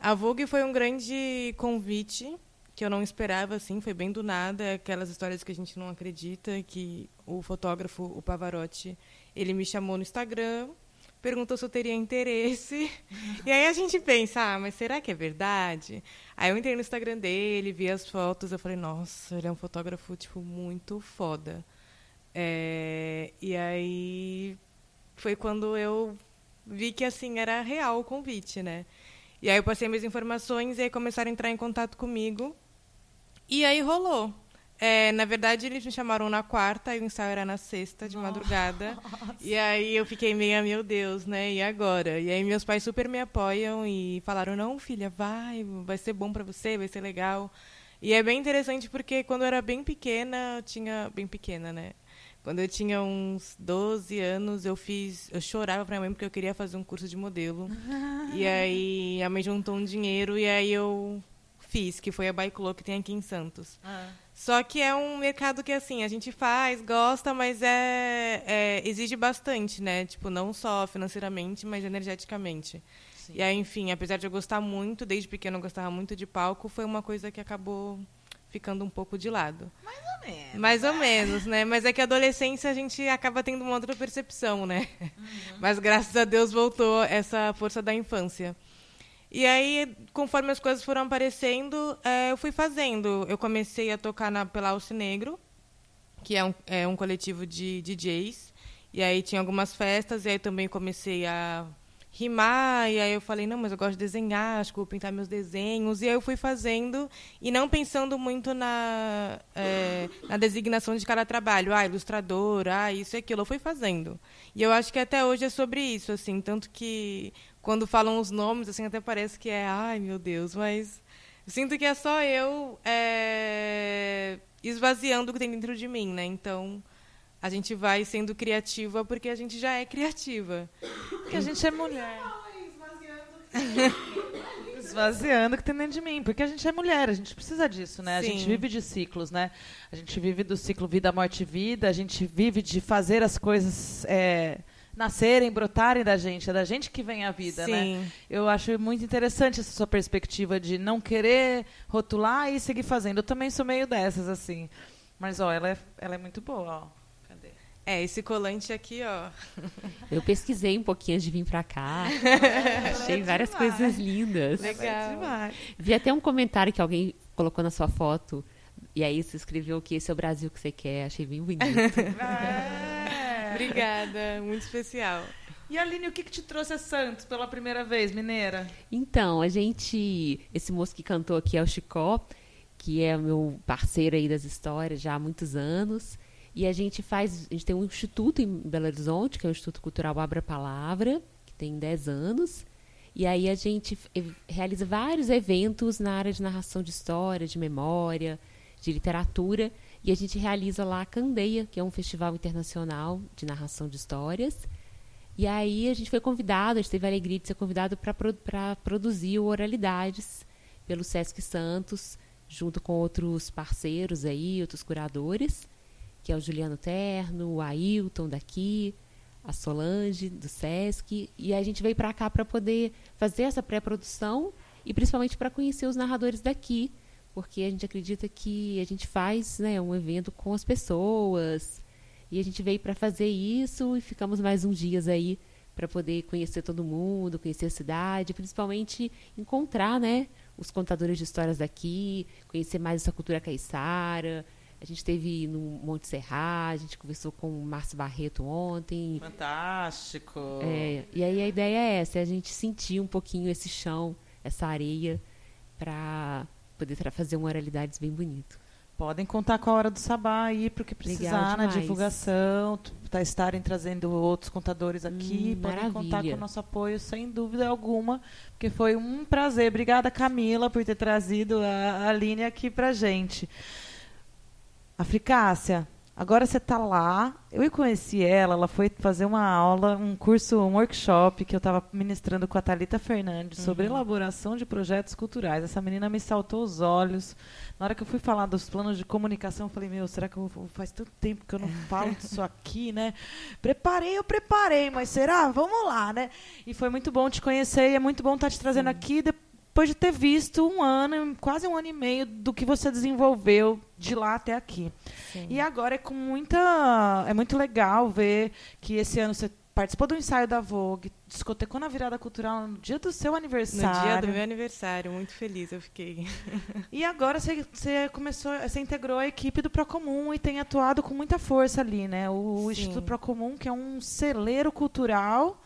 C: A Vogue foi um grande convite que eu não esperava, assim, foi bem do nada. Aquelas histórias que a gente não acredita, que o fotógrafo, o Pavarotti, ele me chamou no Instagram, perguntou se eu teria interesse. E aí a gente pensa, ah, mas será que é verdade? Aí eu entrei no Instagram dele, vi as fotos, eu falei, nossa, ele é um fotógrafo, tipo, muito foda. É, e aí foi quando eu vi que, assim, era real o convite, né? E aí eu passei minhas informações e aí começaram a entrar em contato comigo. E aí rolou. É, na verdade, eles me chamaram na quarta e o ensaio era na sexta, de madrugada. E aí eu fiquei meio, meu Deus, né? E agora? E aí meus pais super me apoiam e falaram: não, filha, vai, vai ser bom pra você, vai ser legal. E é bem interessante porque quando eu era bem pequena, eu tinha. Bem pequena, né? Quando eu tinha uns 12 anos, eu fiz. Eu chorava pra minha mãe porque eu queria fazer um curso de modelo. E aí a mãe juntou um dinheiro e aí eu fiz, que foi a Baiclo que tem aqui em Santos. Só que é um mercado que, assim, a gente faz, gosta, mas é, é- exige bastante, né? Tipo, não só financeiramente, mas energeticamente. E aí, enfim, apesar de eu gostar muito, desde pequeno eu gostava muito de palco, foi uma coisa que acabou ficando um pouco de lado.
A: Mais ou menos.
C: Mais ou menos, né? Mas é que a adolescência a gente acaba tendo uma outra percepção, né? Mas graças a Deus voltou essa força da infância. E aí, conforme as coisas foram aparecendo, eh, eu fui fazendo. Eu comecei a tocar na, pela Alce Negro, que é um, é um coletivo de DJs. E aí tinha algumas festas, e aí também comecei a rimar, e aí eu falei, não, mas eu gosto de desenhar, acho que vou pintar meus desenhos. E aí eu fui fazendo, e não pensando muito na, eh, na designação de cada trabalho. Ah, ilustrador, ah, isso e aquilo. Eu fui fazendo. E eu acho que até hoje é sobre isso, assim, tanto que quando falam os nomes, assim, até parece que é, ai, meu Deus, mas sinto que é só eu é, esvaziando o que tem dentro de mim, né? Então, a gente vai sendo criativa porque a gente já é criativa.
A: Porque a gente é mulher. Esvaziando o que tem dentro de mim. Porque a gente é mulher, a gente precisa disso, né? A
C: Sim.
A: gente vive de ciclos, né? A gente vive do ciclo vida, morte, vida. A gente vive de fazer as coisas é, nascerem, brotarem da gente. É da gente que vem a vida, né?
C: Sim.
A: Eu acho muito interessante essa sua perspectiva de não querer rotular e seguir fazendo. Eu também sou meio dessas, assim. Mas, ó, ela é, ela é muito boa, ó. Cadê?
C: É, esse colante aqui, ó.
E: Eu pesquisei um pouquinho antes de vir pra cá. Achei
C: É
E: várias
C: demais.
E: coisas lindas.
C: Legal.
A: demais.
E: Vi até um comentário que alguém colocou na sua foto. E aí você escreveu que esse é o Brasil que você quer. Achei bem bonito.
C: Obrigada, muito especial.
A: E Aline, o que, que te trouxe a Santos pela primeira vez, mineira?
E: Então, a gente. Esse moço que cantou aqui é o Chicó, que é o meu parceiro aí das histórias já há muitos anos. E a gente faz. A gente tem um instituto em Belo Horizonte, que é o Instituto Cultural Abra Palavra, que tem 10 anos. E aí a gente realiza vários eventos na área de narração de história, de memória, de literatura. E a gente realiza lá a Candeia, que é um festival internacional de narração de histórias. E aí a gente foi convidado, a gente teve a alegria de ser convidado para produzir o Oralidades pelo Sesc Santos, junto com outros parceiros aí, outros curadores, que é o Juliano Terno, o Ailton daqui, a Solange do Sesc, e a gente veio para cá para poder fazer essa pré-produção e principalmente para conhecer os narradores daqui, porque a gente acredita que a gente faz né, um evento com as pessoas, e a gente veio para fazer isso e ficamos mais uns dias aí para poder conhecer todo mundo, conhecer a cidade, principalmente encontrar, né, os contadores de histórias daqui, conhecer mais essa cultura caiçara, A gente teve no Monte Serra, a gente conversou com o Márcio Barreto ontem.
A: Fantástico.
E: É, e aí a ideia é essa, é a gente sentir um pouquinho esse chão, essa areia, para poder fazer um Oralidades bem bonito.
A: Podem contar com a hora do sabá aí para o que precisar na divulgação, tá estarem trazendo outros contadores aqui,
E: Hum,
A: podem contar com
E: maravilha.
A: o nosso apoio sem dúvida alguma, porque foi um prazer. Obrigada Camila por ter trazido a a Aline aqui pra gente. Africácia, agora você tá lá. Eu conheci ela, ela foi fazer uma aula, um curso, um workshop que eu estava ministrando com a Thalita Fernandes sobre
E: Uhum.
A: elaboração de projetos culturais. Essa menina me saltou os olhos. Na hora que eu fui falar dos planos de comunicação, eu falei, meu, será que eu faz tanto tempo que eu não falo disso aqui, né? Preparei, eu preparei, mas será? Vamos lá, né? E foi muito bom te conhecer e é muito bom estar te trazendo aqui depois de ter visto um ano, quase um ano e meio do que você desenvolveu de lá até aqui. E agora é com muita. É muito legal ver que esse ano você participou do ensaio da Vogue, discotecou na virada cultural no dia do seu
C: No
A: aniversário.
C: dia do meu aniversário, muito feliz eu fiquei.
A: E agora você, você começou, você integrou a equipe do Procomum e tem atuado com muita força ali, né? O,
C: Sim.
A: Instituto Procomum, que é um celeiro cultural,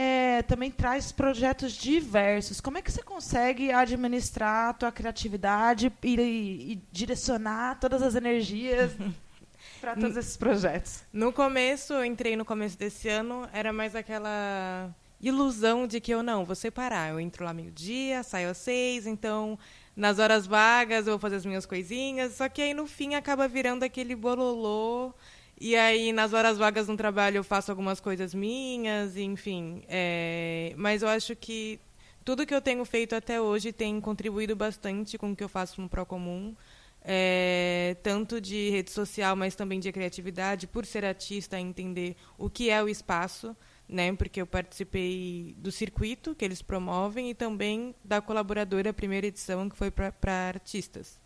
A: é, também traz projetos diversos. Como é que você consegue administrar a tua criatividade e, e- e direcionar todas as energias para todos esses projetos?
C: No começo, eu entrei no começo desse ano, era mais aquela ilusão de que eu não, vou separar. Eu entro lá meio-dia, saio às seis, então nas horas vagas eu vou fazer as minhas coisinhas. Só que aí no fim acaba virando aquele bololô. E aí nas horas vagas no trabalho eu faço algumas coisas minhas, enfim. é, Mas eu acho que tudo que eu tenho feito até hoje tem contribuído bastante com o que eu faço no Procomum. É, tanto de rede social, mas também de criatividade, por ser artista, entender o que é o espaço, né? Porque eu participei do circuito que eles promovem e também da colaboradora primeira edição que foi para artistas.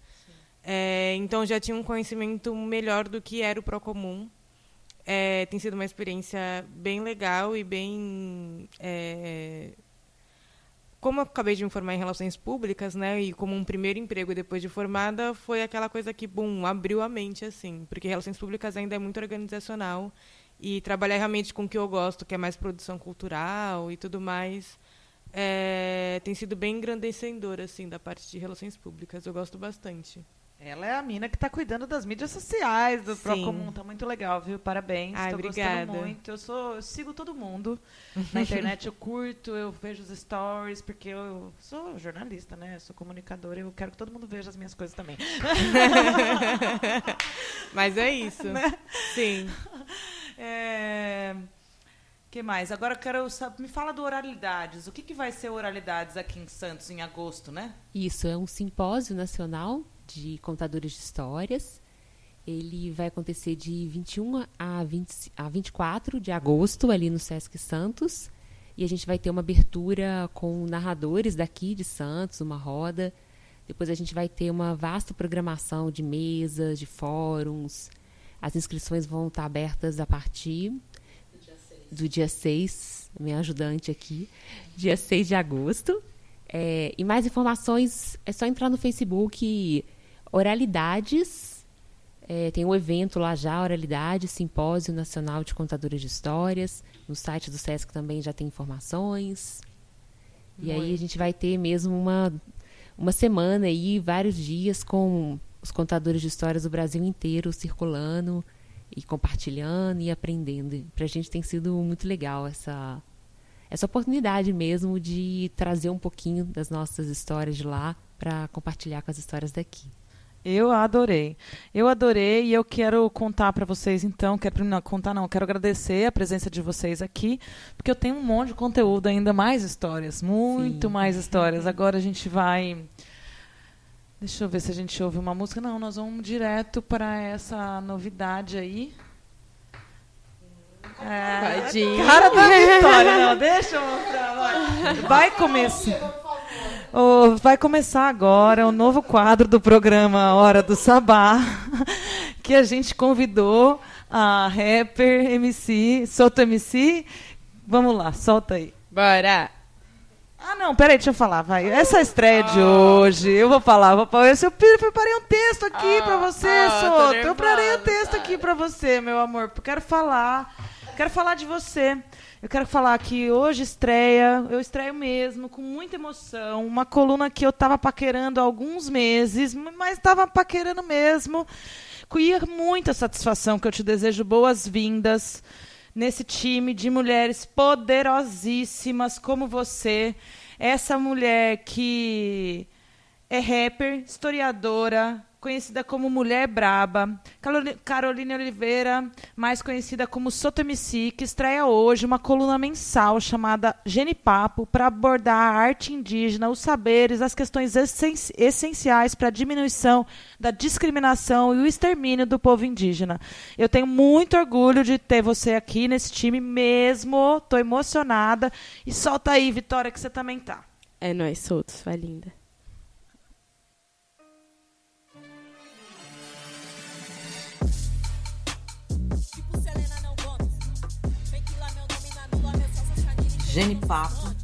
C: É, então já tinha um conhecimento melhor do que era o Procomum. É, tem sido uma experiência bem legal e bem é, como eu acabei de me formar em relações públicas, né, e como um primeiro emprego depois de formada, foi aquela coisa que, bum, abriu a mente, assim, porque relações públicas ainda é muito organizacional e trabalhar realmente com o que eu gosto, que é mais produção cultural e tudo mais, é, tem sido bem engrandecedor, assim, da parte de relações públicas. Eu gosto bastante.
A: Ela é a mina que está cuidando das mídias sociais do
C: Sim.
A: Procomum. Tá muito legal, viu? Parabéns.
C: Ai,
A: Tô
C: obrigada.
A: gostando muito. Eu, sou, eu sigo todo mundo. Na internet eu curto, eu vejo os stories, porque eu sou jornalista, né? Eu sou comunicadora e eu quero que todo mundo veja as minhas coisas também.
C: Mas é isso.
A: Né?
C: Sim.
A: É... que mais? Agora eu quero saber. Me fala do Oralidades. O que, que vai ser Oralidades aqui em Santos em agosto, né?
E: Isso é um simpósio nacional de contadores de histórias. Ele vai acontecer de 21 a, 20, a 24 de agosto, ali no Sesc Santos. E a gente vai ter uma abertura com narradores daqui de Santos, uma roda. Depois a gente vai ter uma vasta programação de mesas, de fóruns. As inscrições vão estar abertas a partir do dia 6, minha ajudante aqui, dia 6 de agosto. É, e mais informações é só entrar no Facebook Oralidades. É, tem um evento lá já, Oralidades, Simpósio Nacional de Contadores de Histórias. No site do SESC também já tem informações. E aí
C: Muito.
E: a gente vai ter mesmo uma, uma semana aí, vários dias com os contadores de histórias do Brasil inteiro circulando e compartilhando e aprendendo. Para a gente tem sido muito legal essa essa oportunidade mesmo de trazer um pouquinho das nossas histórias de lá para compartilhar com as histórias daqui.
A: Eu adorei. Eu adorei e eu quero contar para vocês então, quero não contar não, quero agradecer a presença de vocês aqui, porque eu tenho um monte de conteúdo ainda mais histórias, muito
E: Sim.
A: mais histórias. Agora a gente vai Deixa eu ver se a gente ouve uma música. Não, nós vamos direto para essa novidade aí. É, cara da Vitória, não, deixa eu mostrar. Vai, vai começar. Ô, vai começar agora o novo quadro do programa Hora do Sabá, que a gente convidou a rapper, MC, Soto MC. Vamos lá, solta aí.
F: Bora!
A: Ah, não, peraí, deixa eu falar, vai. Essa estreia de hoje, eu vou falar, vou falar. Eu preparei um texto aqui
C: Ah,
A: pra você,
C: ah, tô
A: Soto. Eu preparei um texto aqui pra você, meu amor. Quero falar. Quero falar de você. Eu quero falar que hoje estreia, eu estreio mesmo, com muita emoção. Uma coluna que eu tava paquerando há alguns meses, mas tava paquerando mesmo. Com muita satisfação, que eu te desejo boas-vindas nesse time de mulheres poderosíssimas como você. Essa mulher que é rapper, historiadora, conhecida como Mulher Braba. Caroli- Carolina Oliveira, mais conhecida como Soto MC, que estreia hoje uma coluna mensal chamada Genipapo para abordar a arte indígena, os saberes, as questões essen- essenciais para a diminuição da discriminação e o extermínio do povo indígena. Eu tenho muito orgulho de ter você aqui nesse time mesmo. Tô emocionada. E solta aí, Vitória, que você também tá.
F: É nós soltos, vai linda.
G: Genipapo,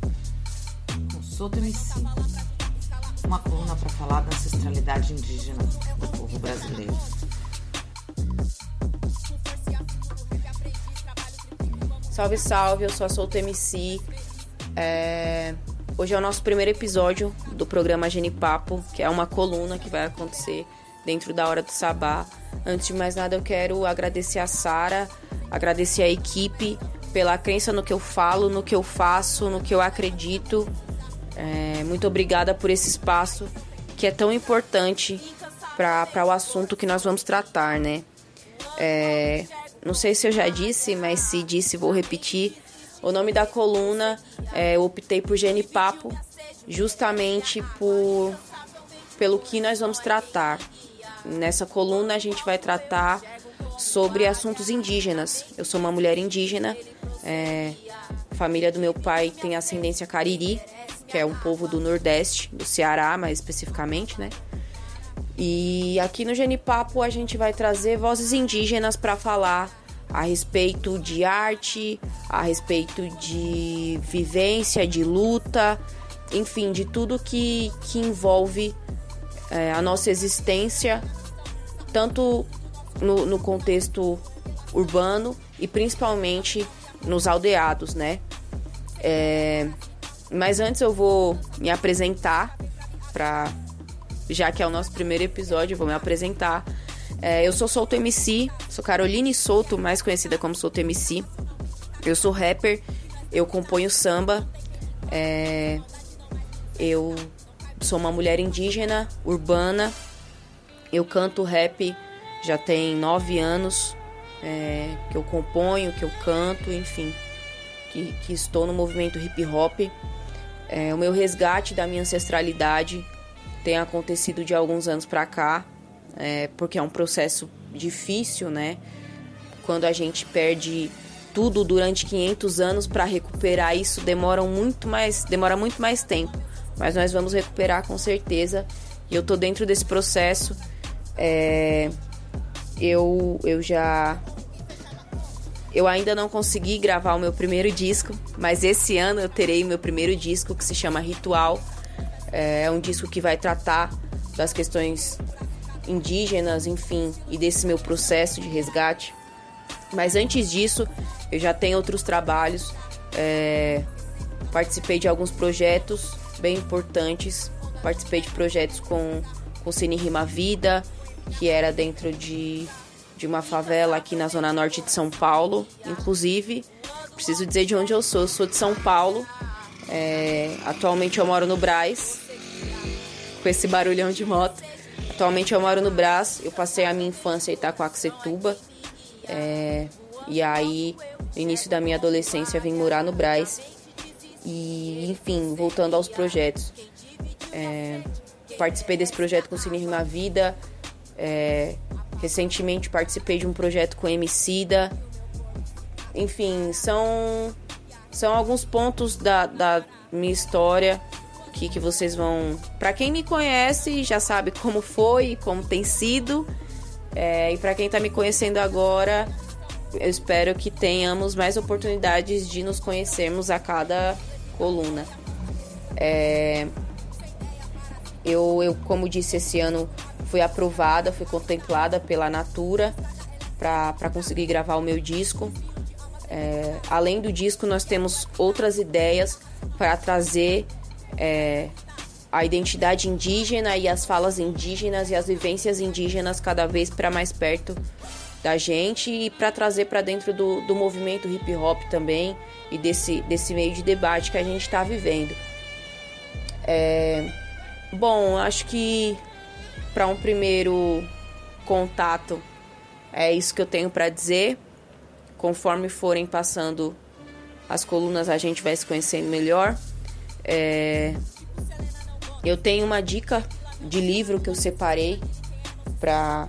G: com Soto MC. Uma coluna para falar da ancestralidade indígena do povo brasileiro.
M: Salve, salve, eu sou a Solto MC. É, Hoje é o nosso primeiro episódio do programa Genipapo, que é uma coluna que vai acontecer dentro da Hora do Sabá. Antes de mais nada, eu quero agradecer a Sara, agradecer a equipe pela crença no que eu falo, no que eu faço, no que eu acredito. É, muito obrigada por esse espaço que é tão importante para o assunto que nós vamos tratar, né? É, não sei se eu já disse, mas se disse, vou repetir. O nome da coluna, é, eu optei por Genipapo, justamente por, pelo que nós vamos tratar. Nessa coluna a gente vai tratar sobre assuntos indígenas. Eu sou uma mulher indígena, é, a família do meu pai tem ascendência cariri, que é um povo do Nordeste, do Ceará mais especificamente, né? E aqui no Genipapo a gente vai trazer vozes indígenas para falar a respeito de arte, a respeito de vivência, de luta, enfim, de tudo que, que envolve é, a nossa existência, tanto no, no contexto urbano e principalmente nos aldeados, né? É, mas antes eu vou me apresentar para já que é o nosso primeiro episódio, eu vou me apresentar. É, eu sou Solto MC, sou Caroline Souto, mais conhecida como Solto MC. Eu sou rapper, eu componho samba, é, eu sou uma mulher indígena, urbana, eu canto rap já tem nove anos, é, que eu componho, que eu canto, enfim, que, que estou no movimento hip hop. É, o meu resgate da minha ancestralidade tem acontecido de alguns anos para cá, é, porque é um processo difícil, né? Quando a gente perde tudo durante 500 anos para recuperar isso demora muito mais, demora muito mais tempo. Mas nós vamos recuperar com certeza. E eu tô dentro desse processo. É, eu, eu já eu ainda não consegui gravar o meu primeiro disco, mas esse ano eu terei meu primeiro disco que se chama Ritual. É um disco que vai tratar das questões indígenas, enfim, e desse meu processo de resgate. Mas antes disso, eu já tenho outros trabalhos. É, participei de alguns projetos bem importantes. Participei de projetos com, com Cine Rima Vida, que era dentro de, de uma favela aqui na zona norte de São Paulo. Inclusive, preciso dizer de onde eu sou. Eu sou de São Paulo. É, atualmente eu moro no Braz, com esse barulhão de moto. Atualmente eu moro no Brás, eu passei a minha infância em Itacoaxetuba. É, e aí, no início da minha adolescência, vim morar no Brás. E, enfim, voltando aos projetos. É, participei desse projeto com o Cine Rima Vida. É, recentemente participei de um projeto com Emicida. Enfim, são, são alguns pontos da, da minha história que, que vocês vão. Para quem me conhece, já sabe como foi, como tem sido. É, e para quem tá me conhecendo agora, eu espero que tenhamos mais oportunidades de nos conhecermos a cada coluna. É, eu, eu, como disse, esse ano fui aprovada, fui contemplada pela Natura para conseguir gravar o meu disco. É, além do disco, nós temos outras ideias para trazer é, a identidade indígena e as falas indígenas e as vivências indígenas cada vez para mais perto da gente e para trazer para dentro do, do movimento hip hop também e desse, desse meio de debate que a gente está vivendo. É, bom, acho que para um primeiro contato é isso que eu tenho para dizer. Conforme forem passando as colunas, a gente vai se conhecendo melhor. É, eu tenho uma dica de livro que eu separei para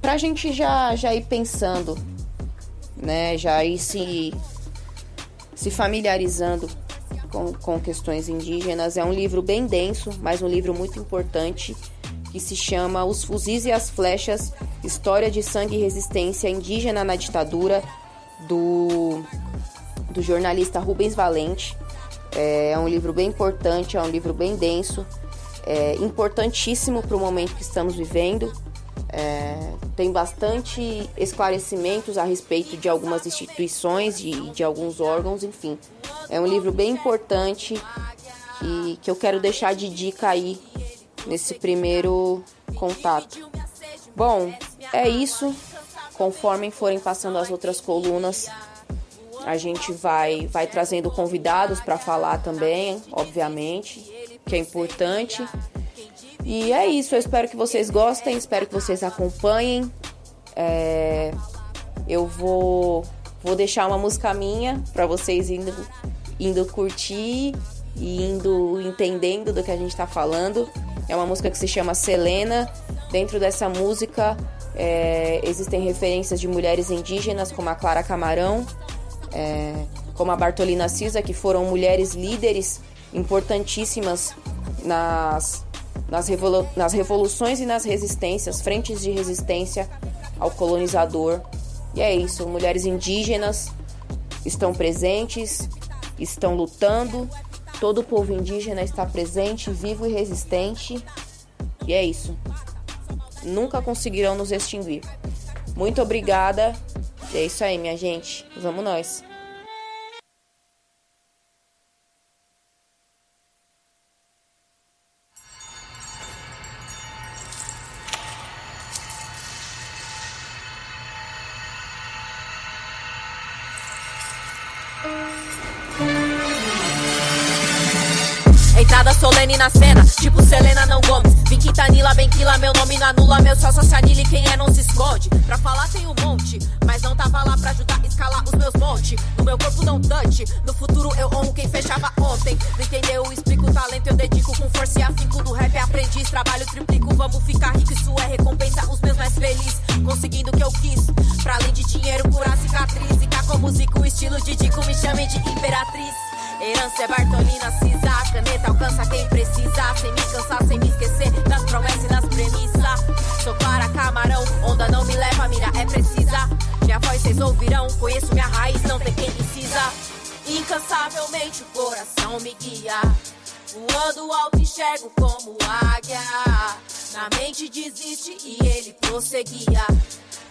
M: para a gente já, já ir pensando, né? Já ir se, se familiarizando com, com questões indígenas. É um livro bem denso, mas um livro muito importante que se chama Os Fuzis e as Flechas: História de Sangue e Resistência Indígena na Ditadura, do, do jornalista Rubens Valente. É, é um livro bem importante, é um livro bem denso, é importantíssimo para o momento que estamos vivendo. É, tem bastante esclarecimentos a respeito de algumas instituições, de, de alguns órgãos, enfim. É um livro bem importante que, que eu quero deixar de dica aí nesse primeiro contato. Bom, é isso. Conforme forem passando as outras colunas, a gente vai, vai trazendo convidados para falar também, obviamente, que é importante. E é isso, eu espero que vocês gostem, espero que vocês acompanhem. É, eu vou, vou deixar uma música minha para vocês indo, indo curtir e indo entendendo do que a gente está falando. É uma música que se chama Selena. Dentro dessa música é, existem referências de mulheres indígenas como a Clara Camarão, é, como a Bartolina Cisa, que foram mulheres líderes importantíssimas nas, nas, revolu nas revoluções e nas resistências, frentes de resistência ao colonizador. E é isso, mulheres indígenas estão presentes, estão lutando, todo o povo indígena está presente, vivo e resistente. E é isso. Nunca conseguirão nos extinguir. Muito obrigada. E é isso aí, minha gente. Vamos nós.
J: Entrada solene na cena, tipo Selena não Gomes. Vim Quintanila, bem quila, meu nome não anula, meu só se anile, quem é não se esconde. Pra falar tem um monte, mas não tava lá pra ajudar a escalar os meus montes. No meu corpo não touch, no futuro eu honro quem fechava ontem. Não entendeu? Eu explico o talento, eu dedico com força e afinco do rap aprendiz. Trabalho triplico, vamos ficar rico, isso é recompensa. Os meus mais felizes, conseguindo o que eu quis. Pra além de dinheiro, curar cicatriz. E cá com músico, o estilo de Dico, me chamem de imperatriz. Herança é Bartolina, Cisa, caneta alcança quem precisa. Sem me cansar, sem me esquecer das promessas e das premissas. Sou Clara Camarão, onda não me leva, mira é precisa. Minha voz vocês ouvirão, conheço minha raiz, não tem quem precisa. Incansavelmente o coração me guia. Voando alto enxergo como águia. Na mente desiste e ele prosseguia.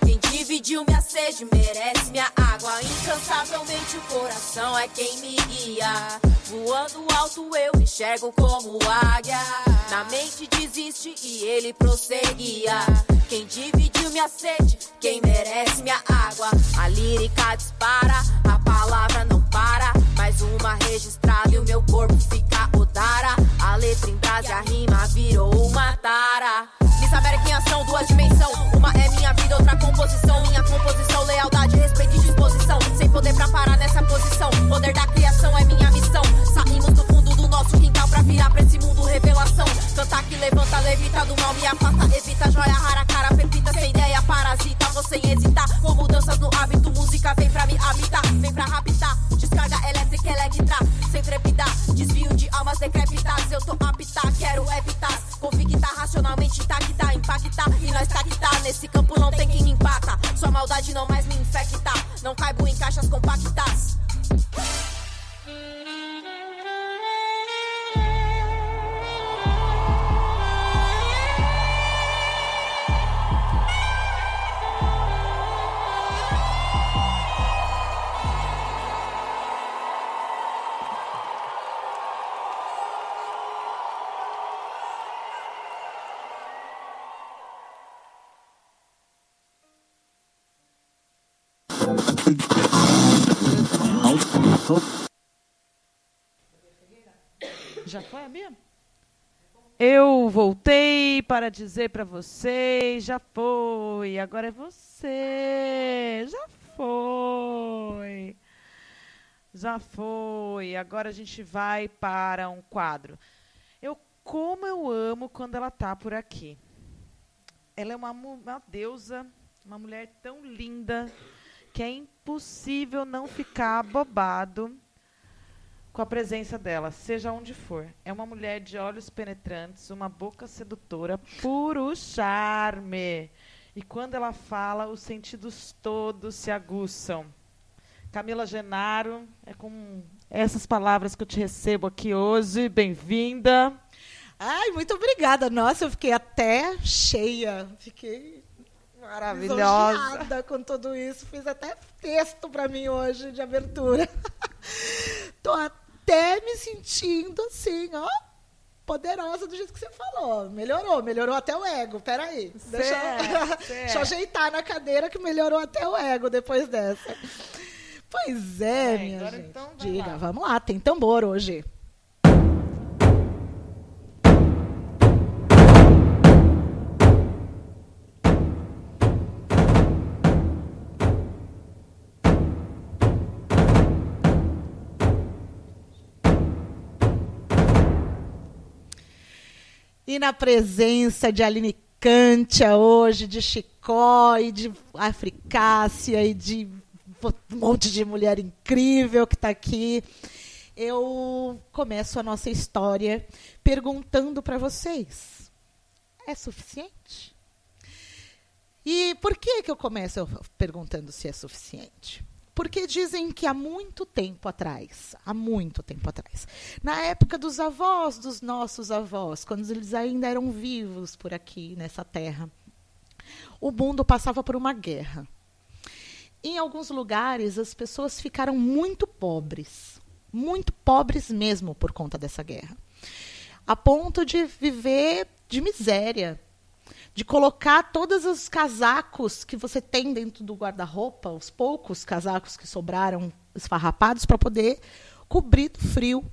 J: Quem dividiu minha sede merece minha água. Incansavelmente o coração é quem me guia. Voando alto eu enxergo como águia. Na mente desiste e ele prosseguia. Quem dividiu minha sede, quem merece minha água. A lírica dispara, a palavra não para
A: dizer para vocês, já foi, agora é você, já foi, já foi. Agora a gente vai para um quadro. Eu como eu amo quando ela tá por aqui. Ela é uma, uma deusa, uma mulher tão linda que é impossível não ficar bobado com a presença dela, seja onde for. É uma mulher de olhos penetrantes, uma boca sedutora, puro charme. E quando ela fala, os sentidos todos se aguçam. Camila Genaro, é com essas palavras que eu te recebo aqui hoje. Bem-vinda.
D: Ai, muito obrigada. Nossa, eu fiquei até cheia. Fiquei
A: Maravilhosa.
D: com tudo isso. Fiz até texto para mim hoje de abertura. Tô até me sentindo assim, ó, poderosa do jeito que você falou. Melhorou, melhorou até o ego. Peraí. Deixa, eu- deixa eu ajeitar na cadeira que melhorou até o ego depois dessa. Pois é,
A: Bem,
D: minha
A: agora
D: gente.
A: então
D: Diga,
A: lá.
D: vamos lá, tem tambor hoje. E na presença de Aline Kantia hoje, de Chicó e de Africácia e de um monte de mulher incrível que está aqui, eu começo a nossa história perguntando para vocês: é suficiente? E por que, que eu começo perguntando se é suficiente? Porque dizem que há muito tempo atrás, há muito tempo atrás, na época dos avós dos nossos avós, quando eles ainda eram vivos por aqui nessa terra, o mundo passava por uma guerra. Em alguns lugares, as pessoas ficaram muito pobres, muito pobres mesmo por conta dessa guerra, a ponto de viver de miséria, de colocar todos os casacos que você tem dentro do guarda-roupa, os poucos casacos que sobraram esfarrapados, para poder cobrir do frio.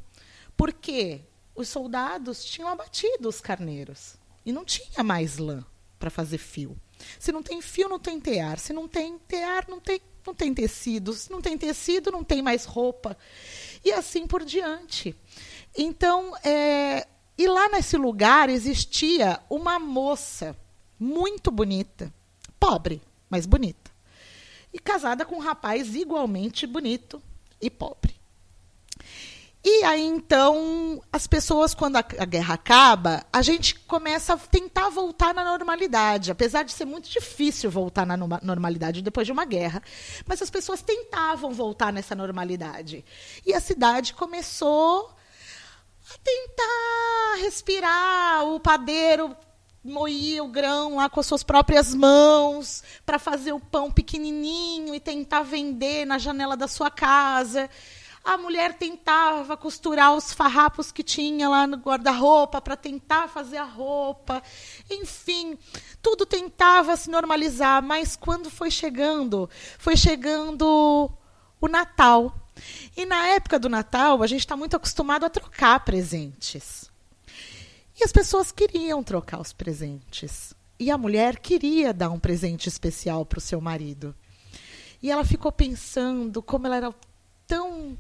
D: Porque os soldados tinham abatido os carneiros e não tinha mais lã para fazer fio. Se não tem fio, não tem tear. Se não tem tear, não tem, não tem tecido. Se não tem tecido, não tem mais roupa. E assim por diante. Então, é, e lá nesse lugar existia uma moça muito bonita, pobre, mas bonita, e casada com um rapaz igualmente bonito e pobre. E aí, então, as pessoas, quando a, a guerra acaba, a gente começa a tentar voltar na normalidade, apesar de ser muito difícil voltar na normalidade depois de uma guerra. Mas as pessoas tentavam voltar nessa normalidade. E a cidade começou a tentar respirar. O padeiro moía o grão lá com as suas próprias mãos para fazer o pão pequenininho e tentar vender na janela da sua casa. A mulher tentava costurar os farrapos que tinha lá no guarda-roupa para tentar fazer a roupa. Enfim, tudo tentava se normalizar, mas quando foi chegando, foi chegando o Natal. E na época do Natal, a gente está muito acostumado a trocar presentes. E as pessoas queriam trocar os presentes. E a mulher queria dar um presente especial para o seu marido. E ela ficou pensando como ela era tão.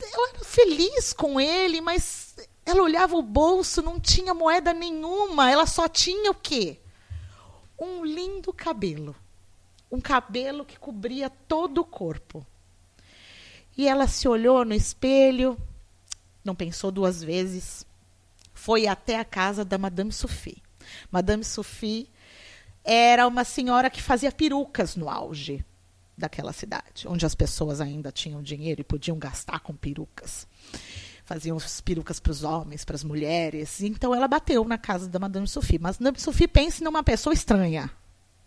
D: Ela era feliz com ele, mas ela olhava o bolso, não tinha moeda nenhuma. Ela só tinha o quê? Um lindo cabelo. Um cabelo que cobria todo o corpo. E ela se olhou no espelho, não pensou duas vezes, foi até a casa da Madame Sophie. Madame Sophie era uma senhora que fazia perucas no auge. daquela cidade, onde as pessoas ainda tinham dinheiro e podiam gastar com perucas. Faziam as perucas para os homens, para as mulheres. Então ela bateu na casa da Madame Sophie. Mas Madame Sophie pense numa pessoa estranha.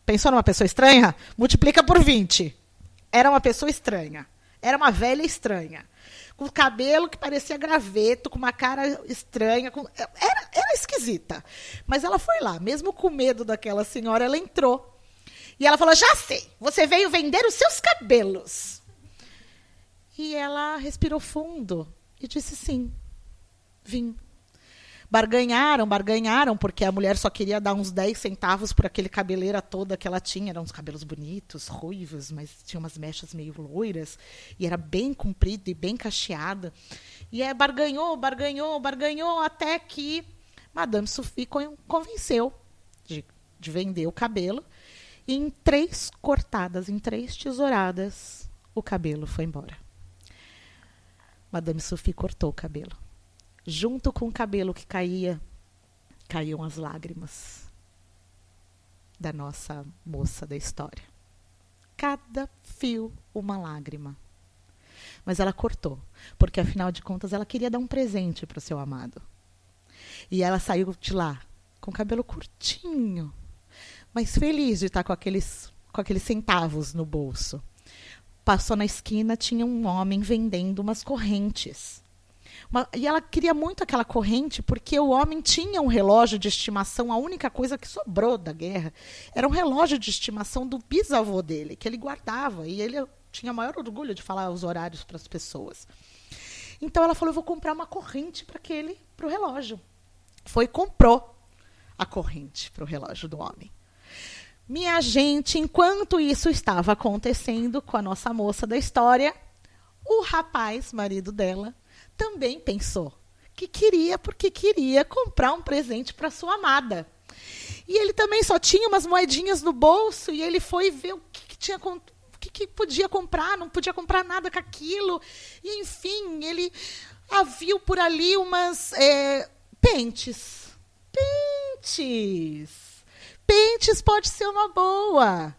D: Pensou numa pessoa estranha? Multiplica por 20. Era uma pessoa estranha. Era uma velha estranha. Com cabelo que parecia graveto, com uma cara estranha. Com... Era, era esquisita. Mas ela foi lá, mesmo com medo daquela senhora, ela entrou. E ela falou: Já sei, você veio vender os seus cabelos. E ela respirou fundo e disse: Sim, vim. Barganharam, barganharam, porque a mulher só queria dar uns 10 centavos por aquele cabeleira toda que ela tinha. Eram uns cabelos bonitos, ruivos, mas tinha umas mechas meio loiras. E era bem comprido e bem cacheada. E é, barganhou, barganhou, barganhou, até que Madame Sophie convenceu de, de vender o cabelo. E em três cortadas, em três tesouradas, o cabelo foi embora. Madame Sophie cortou o cabelo. Junto com o cabelo que caía, caíam as lágrimas da nossa moça da história. Cada fio uma lágrima. Mas ela cortou, porque afinal de contas ela queria dar um presente para o seu amado. E ela saiu de lá com o cabelo curtinho, mas feliz de estar com aqueles, com aqueles centavos no bolso. Passou na esquina, tinha um homem vendendo umas correntes. Uma, e ela queria muito aquela corrente porque o homem tinha um relógio de estimação, a única coisa que sobrou da guerra era um relógio de estimação do bisavô dele, que ele guardava. E ele tinha maior orgulho de falar os horários para as pessoas. Então ela falou: Eu vou comprar uma corrente para aquele, para o relógio. Foi e comprou a corrente para o relógio do homem. Minha gente, enquanto isso estava acontecendo com a nossa moça da história, o rapaz, marido dela, também pensou que queria, porque queria comprar um presente para sua amada. E ele também só tinha umas moedinhas no bolso e ele foi ver o que, que tinha o que, que, podia comprar, não podia comprar nada com aquilo. E enfim, ele viu por ali umas é, pentes. Pentes pentes pode ser uma boa.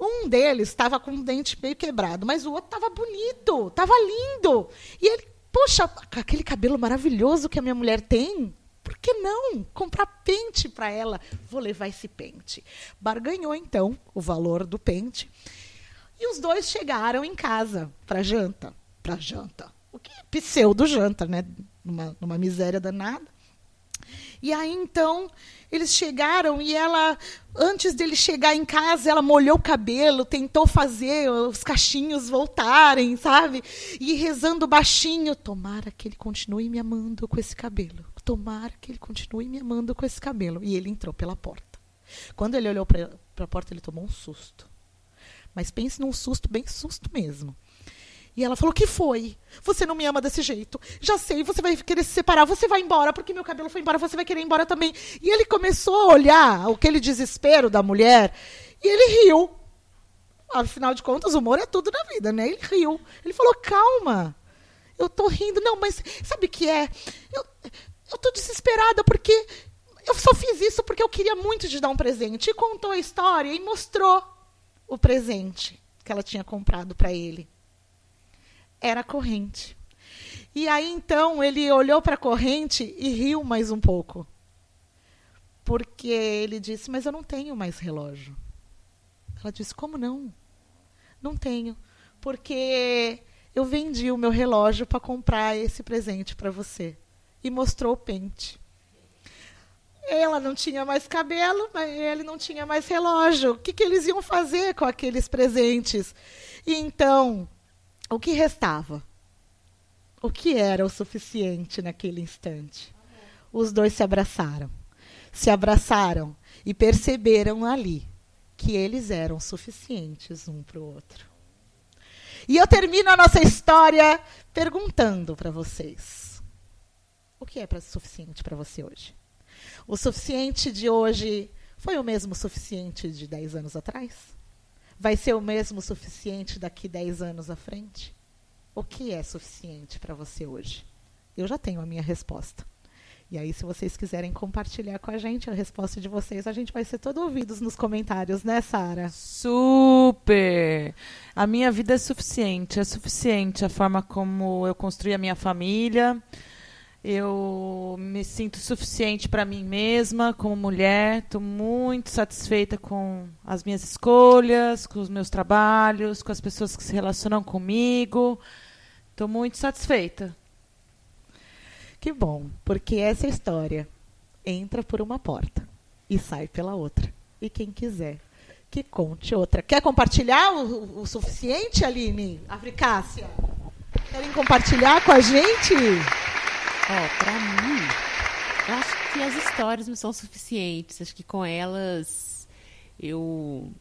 D: Um deles estava com um dente meio quebrado, mas o outro estava bonito, estava lindo. E ele, poxa, aquele cabelo maravilhoso que a minha mulher tem, por que não comprar pente para ela? Vou levar esse pente. Barganhou então o valor do pente. E os dois chegaram em casa para janta, para janta. O que pseudo janta, né? Numa, numa miséria danada. E aí então eles chegaram e ela, antes dele chegar em casa, ela molhou o cabelo, tentou fazer os cachinhos voltarem, sabe? E rezando baixinho, tomara que ele continue me amando com esse cabelo. Tomara que ele continue me amando com esse cabelo. E ele entrou pela porta. Quando ele olhou para a porta, ele tomou um susto. Mas pense num susto, bem susto mesmo. E ela falou: que foi? Você não me ama desse jeito. Já sei, você vai querer se separar, você vai embora, porque meu cabelo foi embora, você vai querer ir embora também. E ele começou a olhar aquele desespero da mulher e ele riu. Afinal de contas, o humor é tudo na vida, né? Ele riu. Ele falou: calma, eu tô rindo. Não, mas sabe o que é? Eu, eu tô desesperada porque eu só fiz isso porque eu queria muito te dar um presente. E contou a história e mostrou o presente que ela tinha comprado para ele era a corrente. E aí então ele olhou para a corrente e riu mais um pouco. Porque ele disse: Mas eu não tenho mais relógio. Ela disse: Como não? Não tenho. Porque eu vendi o meu relógio para comprar esse presente para você. E mostrou o pente. Ela não tinha mais cabelo, mas ele não tinha mais relógio. O que, que eles iam fazer com aqueles presentes? E então o que restava? O que era o suficiente naquele instante? Os dois se abraçaram. Se abraçaram e perceberam ali que eles eram suficientes um para o outro. E eu termino a nossa história perguntando para vocês: o que é pra, suficiente para você hoje? O suficiente de hoje foi o mesmo suficiente de 10 anos atrás? Vai ser o mesmo suficiente daqui 10 anos à frente? O que é suficiente para você hoje? Eu já tenho a minha resposta. E aí, se vocês quiserem compartilhar com a gente a resposta de vocês, a gente vai ser todo ouvidos nos comentários, né, Sara?
A: Super! A minha vida é suficiente. É suficiente a forma como eu construí a minha família. Eu me sinto suficiente para mim mesma, como mulher. Estou muito satisfeita com as minhas escolhas, com os meus trabalhos, com as pessoas que se relacionam comigo. Estou muito satisfeita.
D: Que bom, porque essa história entra por uma porta e sai pela outra. E quem quiser que conte outra. Quer compartilhar o, o, suficiente, Aline? Africácia? Querem compartilhar com a gente?
E: Ó, pra mim, eu acho que as histórias me são suficientes. Acho que com elas eu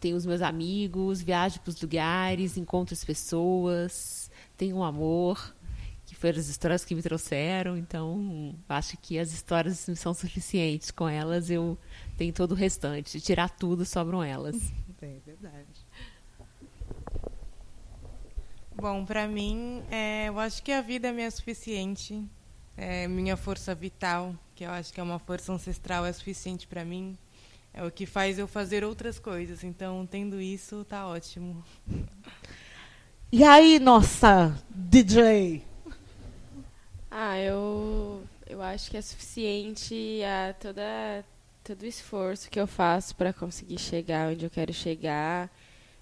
E: tenho os meus amigos, viajo para os lugares, encontro as pessoas, tenho um amor foram as histórias que me trouxeram, então acho que as histórias são suficientes. Com elas eu tenho todo o restante. Tirar tudo sobram elas.
D: É verdade.
C: Bom, para mim, é, eu acho que a vida é minha suficiente. É, minha força vital, que eu acho que é uma força ancestral, é suficiente para mim. É o que faz eu fazer outras coisas. Então, tendo isso, tá ótimo.
D: E aí, nossa DJ?
F: Ah, eu, eu acho que é suficiente a toda, todo o esforço que eu faço para conseguir chegar onde eu quero chegar,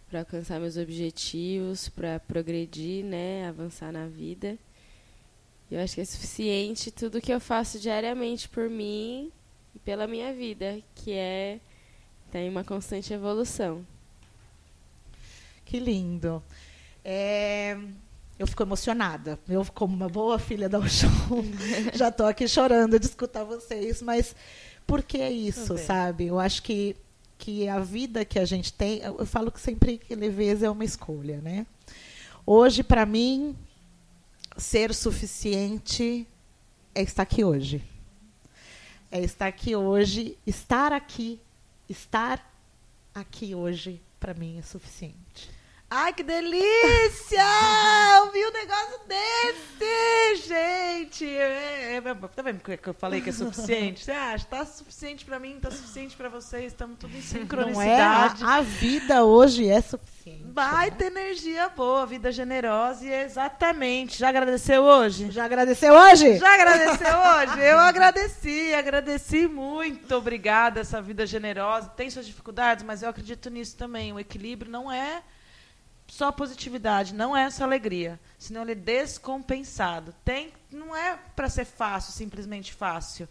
F: para alcançar meus objetivos, para progredir, né, avançar na vida. Eu acho que é suficiente tudo que eu faço diariamente por mim e pela minha vida, que é tem uma constante evolução.
D: Que lindo. É, eu fico emocionada. Eu, como uma boa filha da Oxum, já estou aqui chorando de escutar vocês. Mas por que isso, sabe? Eu acho que, que a vida que a gente tem... Eu falo que sempre que leveza é uma escolha, né? Hoje, para mim, ser suficiente é estar aqui hoje. É estar aqui hoje, estar aqui, estar aqui hoje, para mim é suficiente.
A: Ai, que delícia! Ouvi um negócio desse, gente! É, é, tá vendo que eu falei que é suficiente? Você acha? Tá suficiente pra mim, tá suficiente pra vocês, estamos tudo em sincronicidade.
D: Não é? A, a vida hoje é suficiente.
A: Vai ter energia boa, vida generosa e exatamente. Já agradeceu hoje?
D: Já agradeceu hoje?
A: Já agradeceu hoje? Eu agradeci, agradeci muito. Obrigada, essa vida generosa. Tem suas dificuldades, mas eu acredito nisso também. O equilíbrio não é só positividade, não é só alegria, senão ele é descompensado. Tem, não é para ser fácil, simplesmente fácil.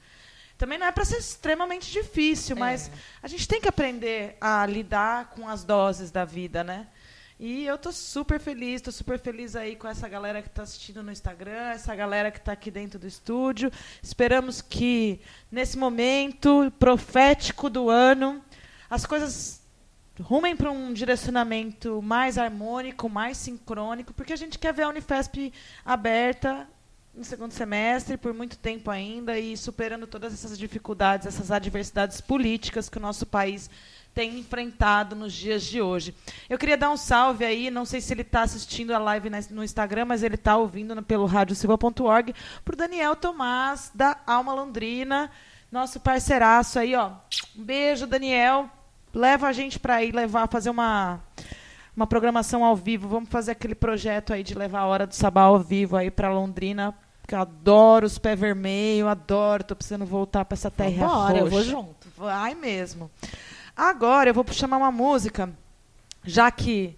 A: Também não é para ser extremamente difícil, é. mas a gente tem que aprender a lidar com as doses da vida, né? E eu tô super feliz, estou super feliz aí com essa galera que está assistindo no Instagram, essa galera que está aqui dentro do estúdio. Esperamos que nesse momento profético do ano as coisas rumem para um direcionamento mais harmônico, mais sincrônico, porque a gente quer ver a Unifesp aberta no segundo semestre por muito tempo ainda e superando todas essas dificuldades, essas adversidades políticas que o nosso país tem enfrentado nos dias de hoje. Eu queria dar um salve aí, não sei se ele está assistindo a live no Instagram, mas ele está ouvindo pelo radiosilva.org, para o Daniel Tomás, da Alma Londrina, nosso parceiraço aí, ó. Um beijo, Daniel leva a gente para ir levar, fazer uma, uma programação ao vivo. Vamos fazer aquele projeto aí de levar a hora do sabá ao vivo aí para Londrina. Que eu adoro os pés vermelhos, adoro, tô precisando voltar para essa terra
D: Bora,
A: roxa.
D: eu vou junto.
A: Vai mesmo. Agora eu vou chamar uma música, já que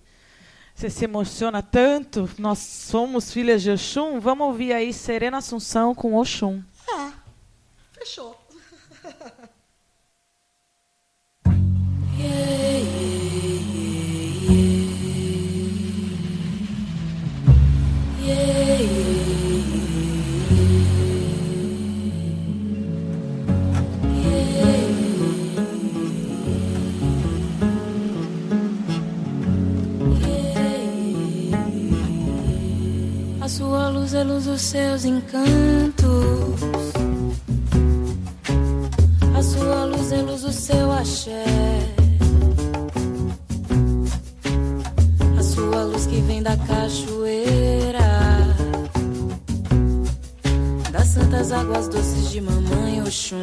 A: você se emociona tanto, nós somos filhas de Oxum, vamos ouvir aí Serena Assunção com Oxum.
D: Ah, fechou.
N: A sua luz é luz dos seus encantos. A sua luz é luz do seu axé. A luz que vem da cachoeira. Da
O: santas águas doces de mamãe Oxum.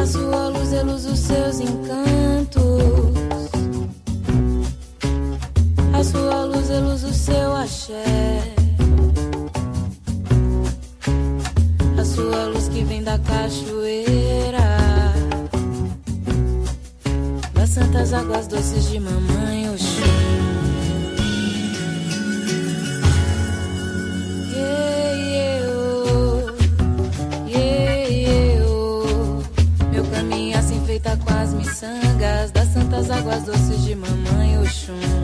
O: A sua luz é luz os seus encantos. A sua luz é luz o seu axé. A sua luz que vem da cachoeira. Santas águas doces de mamãe Oxum. Yeah, yeah, oh. Meu caminho assim feita com as miçangas das santas águas doces de mamãe Oxum.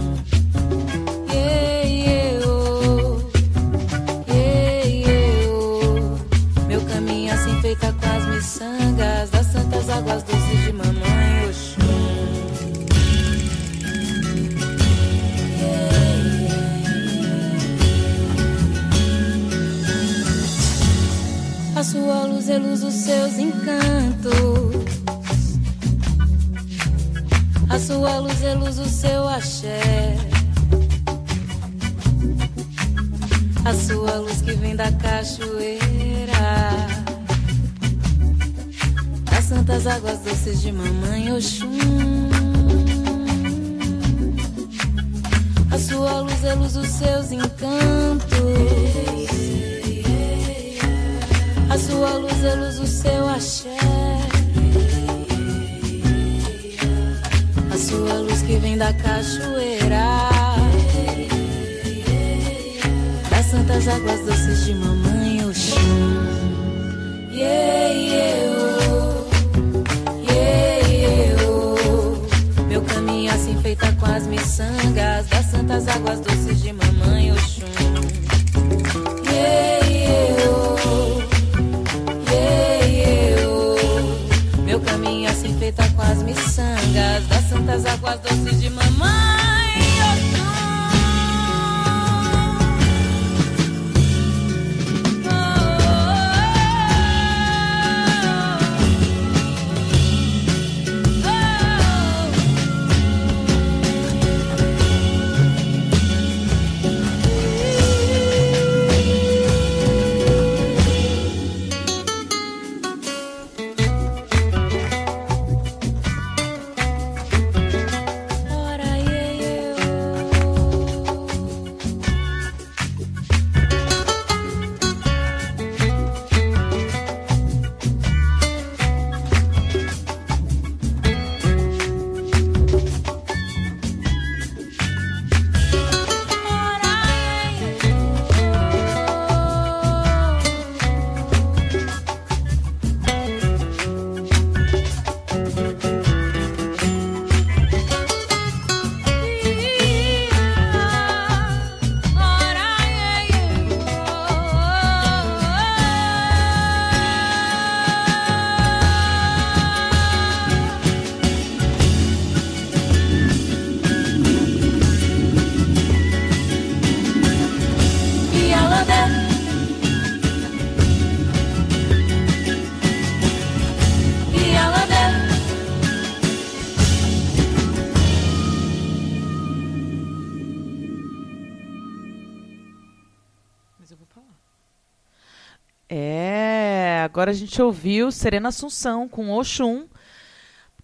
A: Agora a gente ouviu Serena Assunção com Oxum.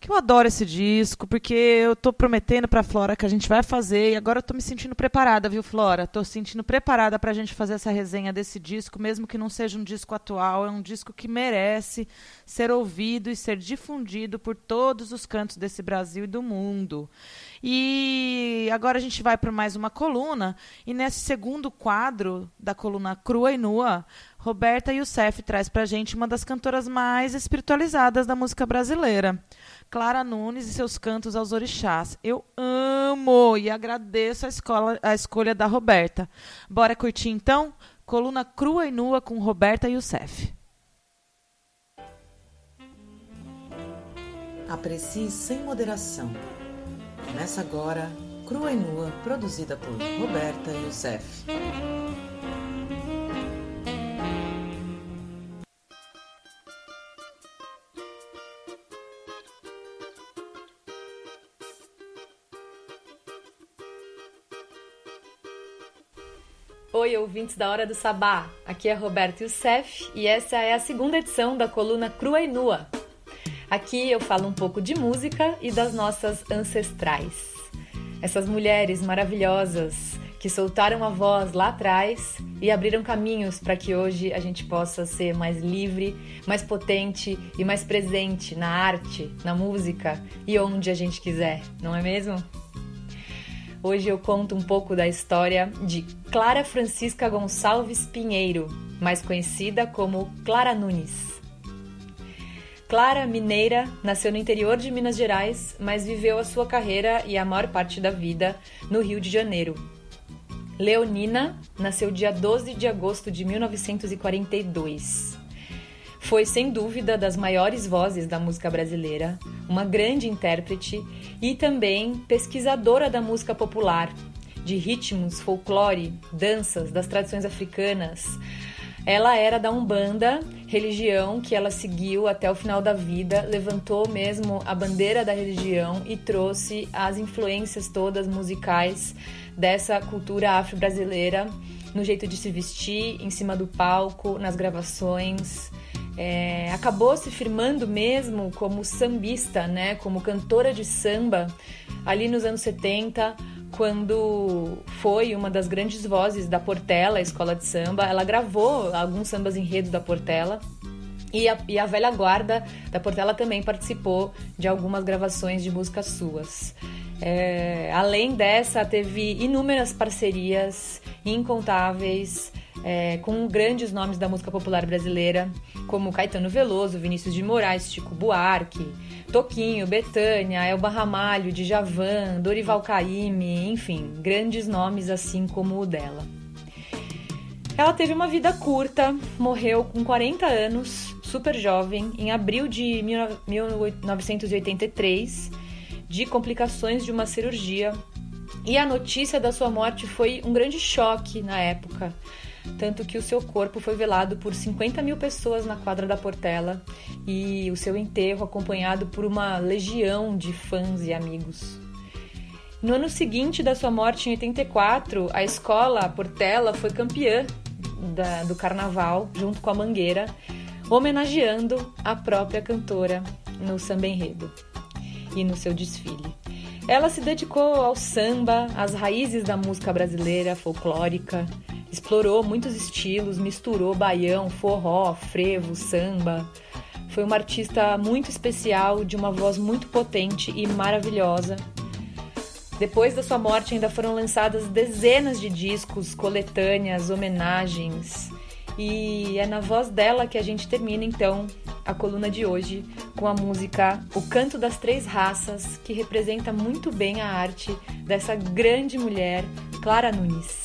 A: Que eu adoro esse disco, porque eu tô prometendo pra Flora que a gente vai fazer e agora eu tô me sentindo preparada, viu, Flora? Tô sentindo preparada pra gente fazer essa resenha desse disco, mesmo que não seja um disco atual, é um disco que merece ser ouvido e ser difundido por todos os cantos desse Brasil e do mundo. E agora a gente vai para mais uma coluna, e nesse segundo quadro da coluna Crua e Nua, Roberta Youssef traz pra gente uma das cantoras mais espiritualizadas da música brasileira. Clara Nunes e seus cantos aos orixás. Eu amo e agradeço a, escola, a escolha da Roberta. Bora curtir então? Coluna crua e nua com Roberta Youssef.
G: Aprecie sem moderação. Começa agora, Crua e Nua, produzida por Roberta Youssef.
P: Oi, ouvintes da Hora do Sabá. Aqui é Roberto Youssef e essa é a segunda edição da coluna Crua e Nua. Aqui eu falo um pouco de música e das nossas ancestrais. Essas mulheres maravilhosas que soltaram a voz lá atrás e abriram caminhos para que hoje a gente possa ser mais livre, mais potente e mais presente na arte, na música e onde a gente quiser, não é mesmo? Hoje eu conto um pouco da história de Clara Francisca Gonçalves Pinheiro, mais conhecida como Clara Nunes. Clara, mineira, nasceu no interior de Minas Gerais, mas viveu a sua carreira e a maior parte da vida no Rio de Janeiro. Leonina nasceu dia 12 de agosto de 1942. Foi, sem dúvida, das maiores vozes da música brasileira, uma grande intérprete e também pesquisadora da música popular, de ritmos, folclore, danças das tradições africanas. Ela era da Umbanda, religião que ela seguiu até o final da vida, levantou mesmo a bandeira da religião e trouxe as influências todas musicais dessa cultura afro-brasileira no jeito de se vestir, em cima do palco, nas gravações. É, acabou se firmando mesmo como sambista, né, como cantora de samba, ali nos anos 70, quando foi uma das grandes vozes da Portela, a escola de samba. Ela gravou alguns sambas enredos da Portela. E a, e a velha guarda da Portela também participou de algumas gravações de músicas suas. É, além dessa, teve inúmeras parcerias incontáveis é, com grandes nomes da música popular brasileira, como Caetano Veloso, Vinícius de Moraes, Chico Buarque, Toquinho, Betânia, Elba Ramalho, Djavan, Dorival Caymmi, enfim, grandes nomes assim como o dela. Ela teve uma vida curta, morreu com 40 anos, super jovem, em abril de 1983 de complicações de uma cirurgia. E a notícia da sua morte foi um grande choque na época, tanto que o seu corpo foi velado por 50 mil pessoas na quadra da Portela e o seu enterro acompanhado por uma legião de fãs e amigos. No ano seguinte da sua morte, em 84, a escola Portela foi campeã da, do carnaval, junto com a Mangueira, homenageando a própria cantora no samba enredo e no seu desfile. Ela se dedicou ao samba, às raízes da música brasileira folclórica, explorou muitos estilos, misturou baião, forró, frevo, samba. Foi uma artista muito especial, de uma voz muito potente e maravilhosa. Depois da sua morte, ainda foram lançadas dezenas de discos, coletâneas, homenagens. E é na voz dela que a gente termina então a coluna de hoje com a música O Canto das Três Raças, que representa muito bem a arte dessa grande mulher, Clara Nunes.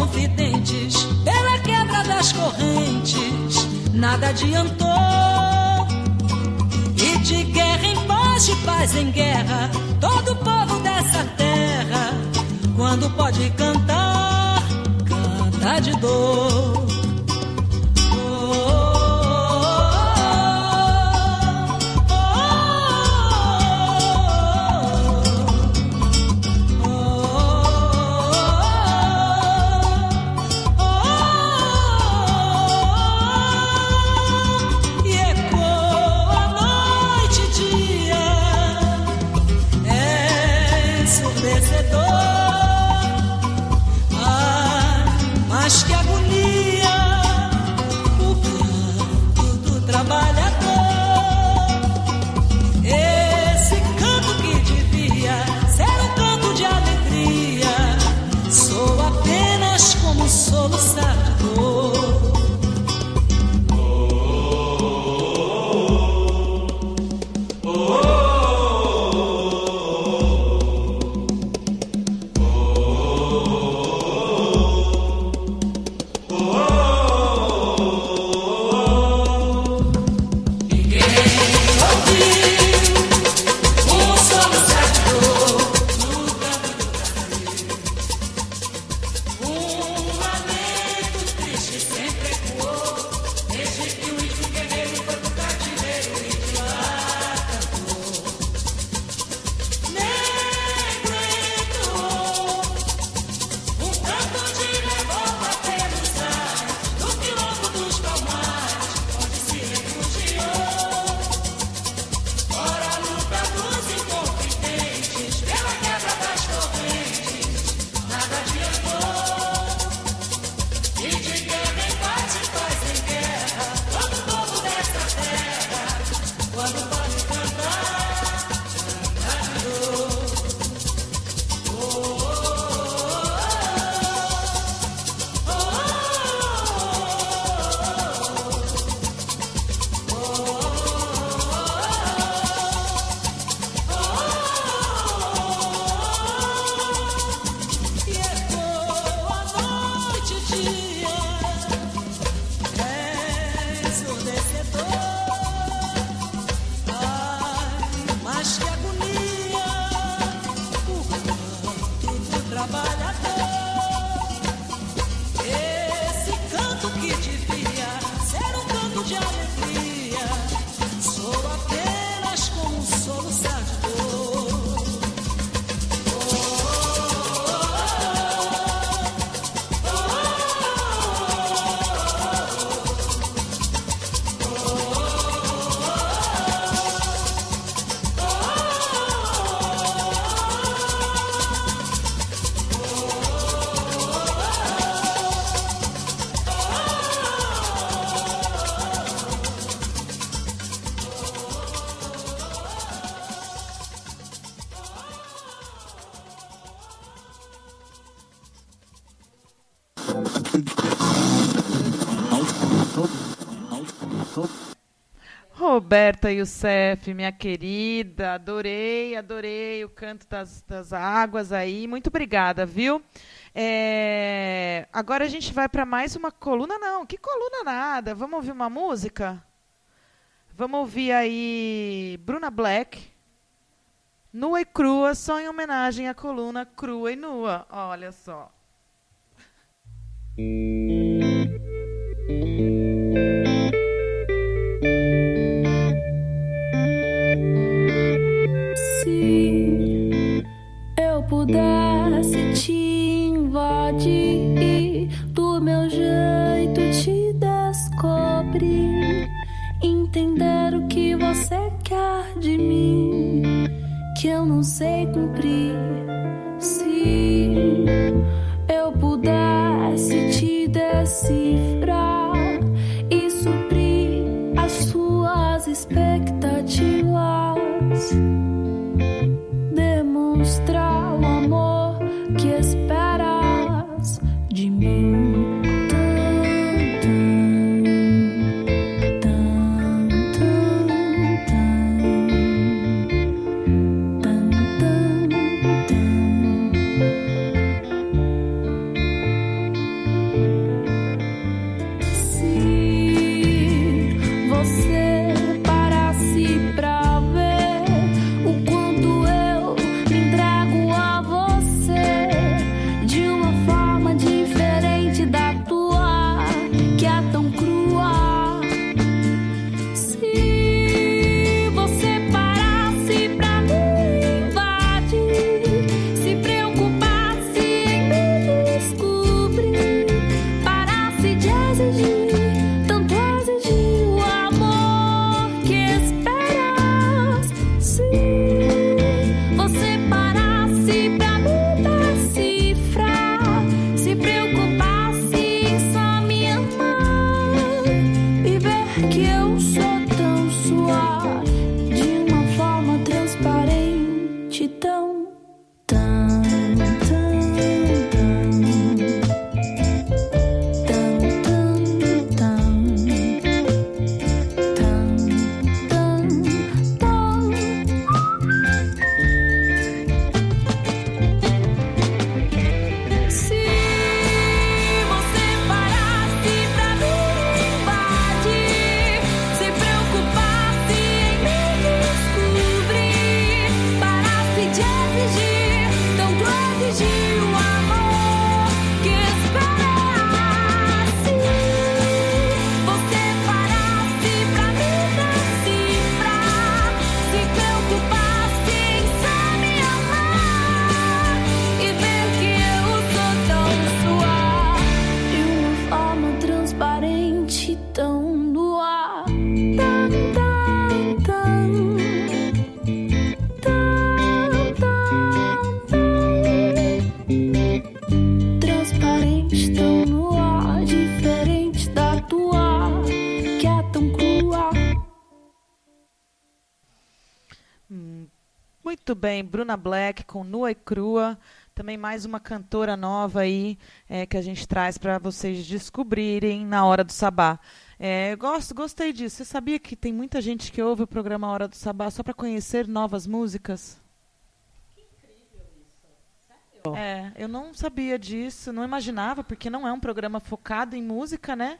Q: Dos inconfidentes, pela quebra das correntes, nada adiantou. E de guerra em paz, de paz em guerra, todo povo dessa terra, quando pode cantar, canta de dor.
A: Roberta Youssef, minha querida, adorei, adorei o canto das, das águas aí. Muito obrigada, viu? É, Agora a gente vai para mais uma coluna, não. Que coluna nada? Vamos ouvir uma música? Vamos ouvir aí Bruna Black, Nua e Crua, só em homenagem à coluna Crua e Nua. Olha só.
N: Se eu pudesse te invadir, do meu jeito te descobrir, entender o que você quer de mim, que eu não sei cumprir. Se pudesse te decifrar e suprir as suas expectativas
A: bem, Bruna Black com Nua e Crua. Também mais uma cantora nova aí é, que a gente traz para vocês descobrirem na hora do sabá. É, gosto, gostei disso. Você sabia que tem muita gente que ouve o programa Hora do Sabá só para conhecer novas músicas? É, eu não sabia disso, não imaginava, porque não é um programa focado em música, né?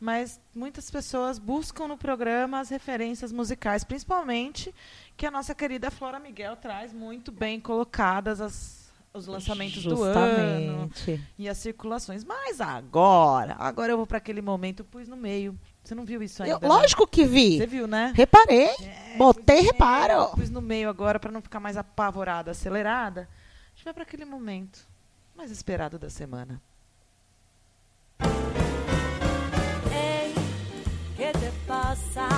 A: Mas muitas pessoas buscam no programa as referências musicais, principalmente que a nossa querida Flora Miguel traz muito bem colocadas as, os lançamentos do ano
D: Justamente.
A: e as circulações. Mas agora, agora eu vou para aquele momento, pus no meio. Você não viu isso ainda?
D: Eu-
A: né?
D: lógico que vi.
A: Você viu, né?
D: Reparei. Botei reparo.
A: Pus no meio agora para não ficar mais apavorada, acelerada. Gente vai para aquele momento mais esperado da semana.
N: Ey, ¿qué te pasa?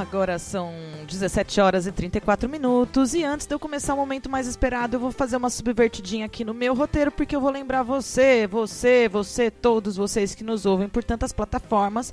A: Agora são 17 horas e 34 minutos. E antes de eu começar o momento mais esperado, eu vou fazer uma subvertidinha aqui no meu roteiro, porque eu vou lembrar você, você, você, todos vocês que nos ouvem por tantas plataformas,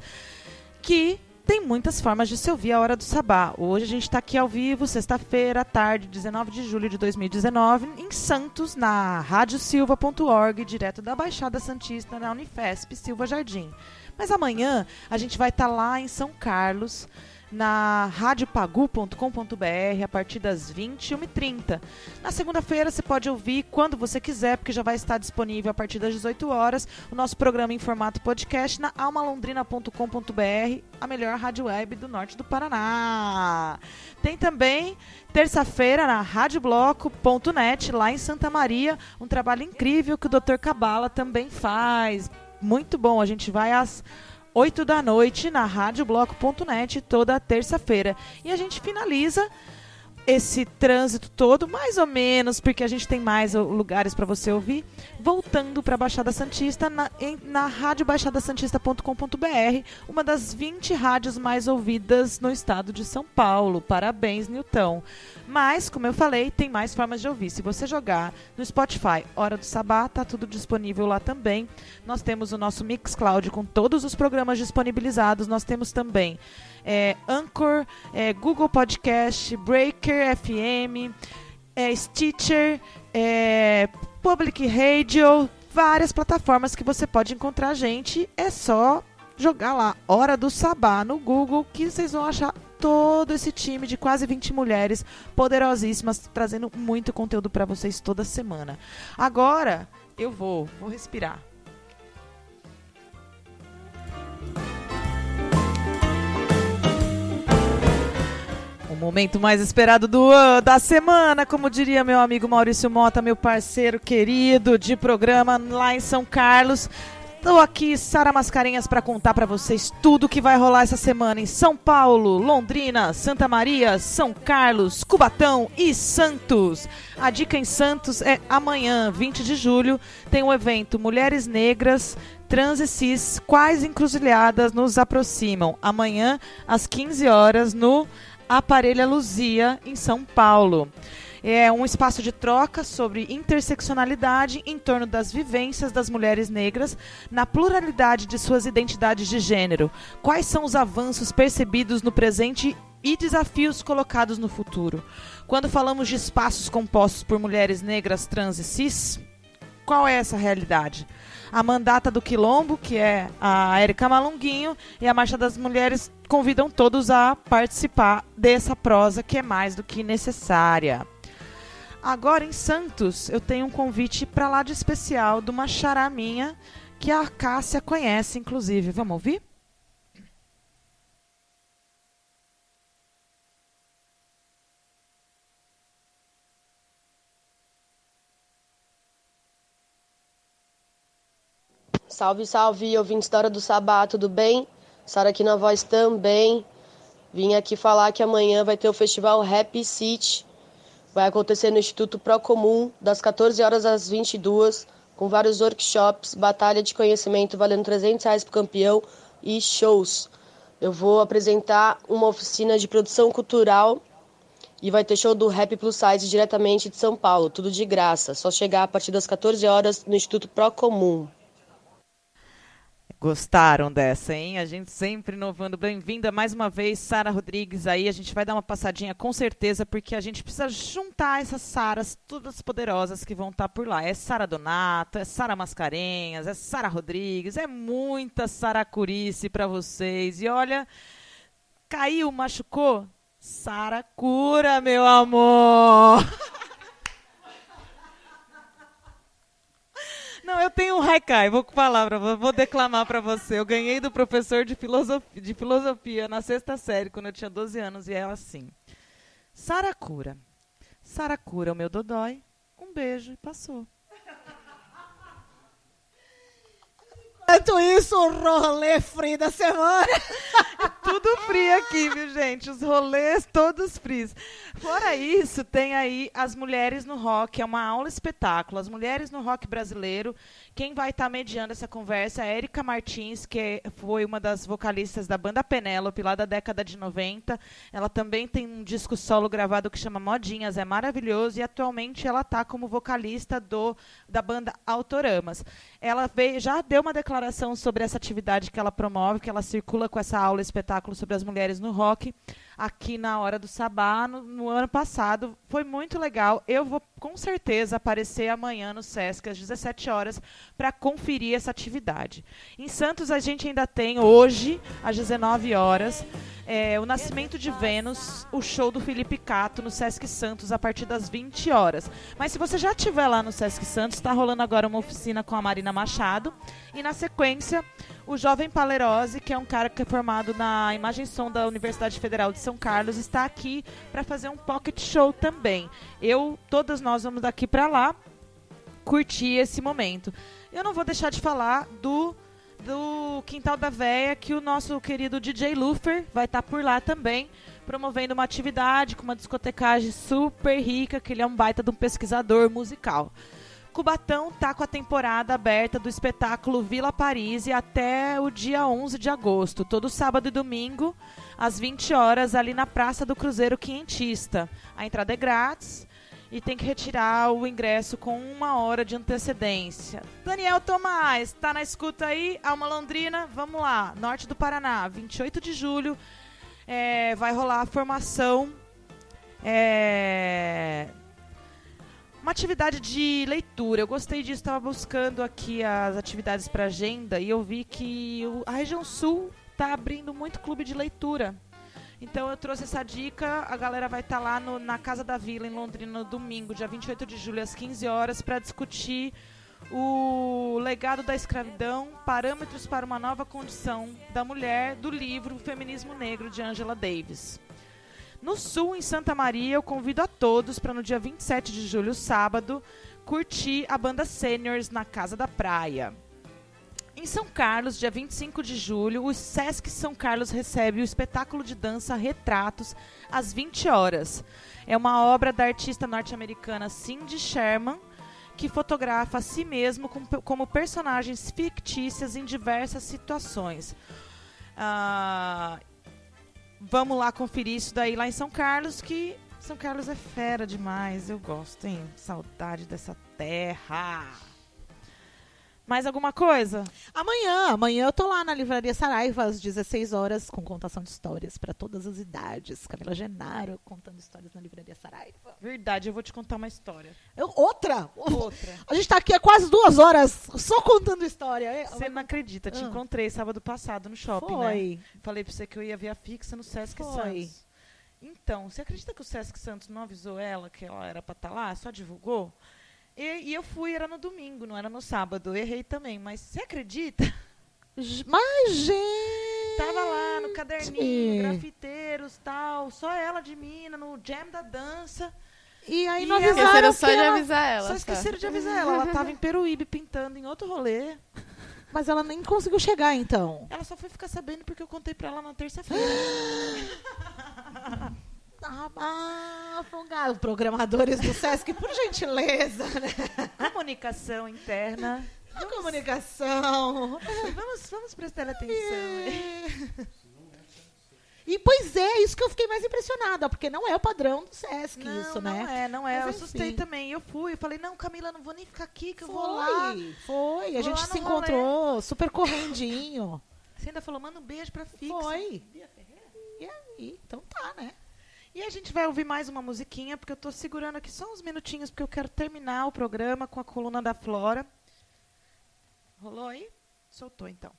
A: que tem muitas formas de se ouvir a Hora do Sabá. Hoje a gente está aqui ao vivo, sexta-feira, tarde, 19 de julho de 2019, em Santos, na radiosilva.org, direto da Baixada Santista, na Unifesp Silva Jardim. Mas amanhã a gente vai estar lá em São Carlos, na radiopagu.com.br a partir das 21h30. Na segunda-feira você pode ouvir quando você quiser, porque já vai estar disponível a partir das 18 horas o nosso programa em formato podcast na almalondrina.com.br, a melhor rádio web do norte do Paraná. Tem também terça-feira na radiobloco.net, lá em Santa Maria, um trabalho incrível que o Dr. Cabala também faz. Muito bom, a gente vai às 8 da noite na radiobloco.net toda terça-feira. E a gente finaliza esse trânsito todo, mais ou menos, porque a gente tem mais lugares para você ouvir, voltando para a Baixada Santista na, em, na radiobaixadasantista.com.br, uma das 20 rádios mais ouvidas no estado de São Paulo. Parabéns, Nilton. Mas, como eu falei, tem mais formas de ouvir. Se você jogar no Spotify Hora do Sabá, tá tudo disponível lá também. Nós temos o nosso Mixcloud com todos os programas disponibilizados. Nós temos também é, Anchor, é, Google Podcast, Breaker FM, é, Stitcher, é, Public Radio, várias plataformas que você pode encontrar a gente. É só jogar lá Hora do Sabá no Google que vocês vão achar todo esse time de quase 20 mulheres poderosíssimas trazendo muito conteúdo para vocês toda semana. Agora eu vou, vou respirar. Momento mais esperado do an- da semana, como diria meu amigo Maurício Mota, meu parceiro querido de programa lá em São Carlos. Estou aqui, Sara Mascarenhas, para contar para vocês tudo que vai rolar essa semana em São Paulo, Londrina, Santa Maria, São Carlos, Cubatão e Santos. A dica em Santos é amanhã, 20 de julho, tem o evento Mulheres Negras, Trans e Cis, quais encruzilhadas nos aproximam. Amanhã, às 15 horas, no Aparelha Luzia, em São Paulo. É um espaço de troca sobre interseccionalidade em torno das vivências das mulheres negras na pluralidade de suas identidades de gênero. Quais são os avanços percebidos no presente e desafios colocados no futuro? Quando falamos de espaços compostos por mulheres negras, trans e cis, qual é essa realidade? A mandata do Quilombo, que é a Érica Malunguinho, e a Marcha das Mulheres convidam todos a participar dessa prosa que é mais do que necessária. Agora em Santos, eu tenho um convite para lá de especial de uma xará minha que a Cássia conhece, inclusive. Vamos ouvir?
R: Salve, salve, ouvintes da Hora do Sabá, tudo bem? Sara aqui na voz também. Vim aqui falar que amanhã vai ter o festival Happy City. Vai acontecer no Instituto Procomum, das 14 horas às 22, com vários workshops, batalha de conhecimento valendo 300 reais pro campeão e shows. Eu vou apresentar uma oficina de produção cultural e vai ter show do Rap Plus Size diretamente de São Paulo, tudo de graça. Só chegar a partir das 14 horas no Instituto Procomum.
A: Gostaram dessa, hein? A gente sempre inovando. Bem-vinda mais uma vez, Sara Rodrigues aí. A gente vai dar uma passadinha com certeza, porque a gente precisa juntar essas Saras todas poderosas que vão estar por lá. É Sara Donato, é Sara Mascarenhas, é Sara Rodrigues, é muita Saracurice para vocês. E olha, caiu, machucou? Sara cura, meu amor! tenho um haikai, vou falar pra vo- vou declamar pra você. Eu ganhei do professor de filosofia, de filosofia na sexta série, quando eu tinha 12 anos, e é assim. Saracura. Saracura, o meu dodói. Um beijo e passou.
D: Enquanto isso, o rolê free da semana.
A: Tudo free aqui, viu, gente? Os rolês todos frios. Fora isso, tem aí as Mulheres no Rock, é uma aula espetáculo. As Mulheres no Rock brasileiro. Quem vai estar mediando essa conversa é Erika Martins, que foi uma das vocalistas da banda Penélope, lá da década de 90. Ela também tem um disco solo gravado que chama Modinhas, é maravilhoso. E atualmente ela está como vocalista do, da banda Autoramas. Ela veio, já deu uma declaração sobre essa atividade que ela promove, que ela circula com essa aula espetáculo sobre as mulheres no rock, aqui na Hora do Sabá, no, no ano passado. Foi muito legal. Eu vou com certeza aparecer amanhã no Sesc, às 17 horas, para conferir essa atividade. Em Santos, a gente ainda tem hoje, às 19 horas, é, o Nascimento de Vênus, o show do Felipe Cato no Sesc Santos, a partir das 20 horas. Mas se você já estiver lá no Sesc Santos, está rolando agora uma oficina com a Marina Machado. E na sequência, o jovem Palerose, que é um cara que é formado na imagem som da Universidade Federal de São Carlos, está aqui para fazer um pocket show também. Eu, todas nós vamos daqui para lá curtir esse momento. Eu não vou deixar de falar do do Quintal da Véia, que o nosso querido DJ Lufer vai estar por lá também, promovendo uma atividade com uma discotecagem super rica, que ele é um baita de um pesquisador musical. Cubatão tá com a temporada aberta do espetáculo Vila Paris até o dia 11 de agosto, todo sábado e domingo, às 20 horas, ali na Praça do Cruzeiro Quinhentista. A entrada é grátis e tem que retirar o ingresso com uma hora de antecedência. Daniel Tomás, tá na escuta aí? Alma Londrina, vamos lá. Norte do Paraná, 28 de julho, é, vai rolar a formação. é, uma atividade de leitura. Eu gostei disso, estava buscando aqui as atividades para agenda e eu vi que a região sul está abrindo muito clube de leitura. Então eu trouxe essa dica. A galera vai estar lá no- na Casa da Vila, em Londrina, no domingo, dia 28 de julho, às 15 horas, para discutir o legado da escravidão, parâmetros para uma nova condição da mulher, do livro Feminismo Negro, de Angela Davis. No sul, em Santa Maria, eu convido a todos para no dia 27 de julho, sábado, curtir a banda Seniors na Casa da Praia. Em São Carlos, dia 25 de julho, o Sesc São Carlos recebe o espetáculo de dança Retratos às 20 horas. É uma obra da artista norte-americana Cindy Sherman, que fotografa a si mesmo com- como personagens fictícias em diversas situações. Ah, vamos lá conferir isso daí lá em São Carlos, que São Carlos é fera demais. Eu gosto, hein? Saudade dessa terra. Mais alguma coisa?
D: Amanhã, amanhã eu tô lá na Livraria Saraiva às 16 horas com contação de histórias para todas as idades. Camila Genaro contando histórias na Livraria Saraiva.
A: Verdade, eu vou te contar uma história.
D: Eu- outra?
A: Outra.
D: A gente tá aqui há quase duas horas só contando história. É,
A: Você não acredita, te
D: Ah.
A: encontrei sábado passado no shopping,
D: Foi.
A: né? Falei pra você que eu ia ver a fixa no Sesc
D: Foi.
A: Santos. Então, você acredita que o Sesc Santos não avisou ela que ela era pra estar lá? Só divulgou? E, e eu fui, era no domingo, não era no sábado. Eu errei também, mas você acredita?
D: Mas, gente.
A: Tava lá no caderninho, grafiteiros tal, só ela de mina, no jam da dança.
D: E aí
A: E
D: não
A: ela-
D: avisaram
C: só
D: que
C: de
D: ela-
C: avisar ela.
A: Só
C: só.
A: esqueceram de avisar ela. Ela tava em Peruíbe pintando em outro rolê.
D: Mas ela nem conseguiu chegar, então.
A: Ela só foi ficar sabendo porque eu contei pra ela na terça-feira.
D: Ah, folgado. Programadores do Sesc, por gentileza, né?
A: Comunicação interna.
D: A comunicação.
A: Vamos, vamos prestar atenção.
D: E pois é, isso que eu fiquei mais impressionada, porque não é o padrão do Sesc
A: Não,
D: isso,
A: não
D: né?
A: é, não é.
D: Mas,
A: eu assustei também. Eu fui, eu falei, não, Camila, não vou nem ficar aqui, que eu
D: Foi,
A: vou lá.
D: foi. A gente se encontrou super correndinho.
A: Você ainda falou, manda um beijo pra Fixa.
D: Foi. E aí? Então tá, né?
A: E a gente vai ouvir mais uma musiquinha, porque eu tô segurando aqui só uns minutinhos, porque eu quero terminar o programa com a coluna da Flora. Rolou aí? Soltou, então.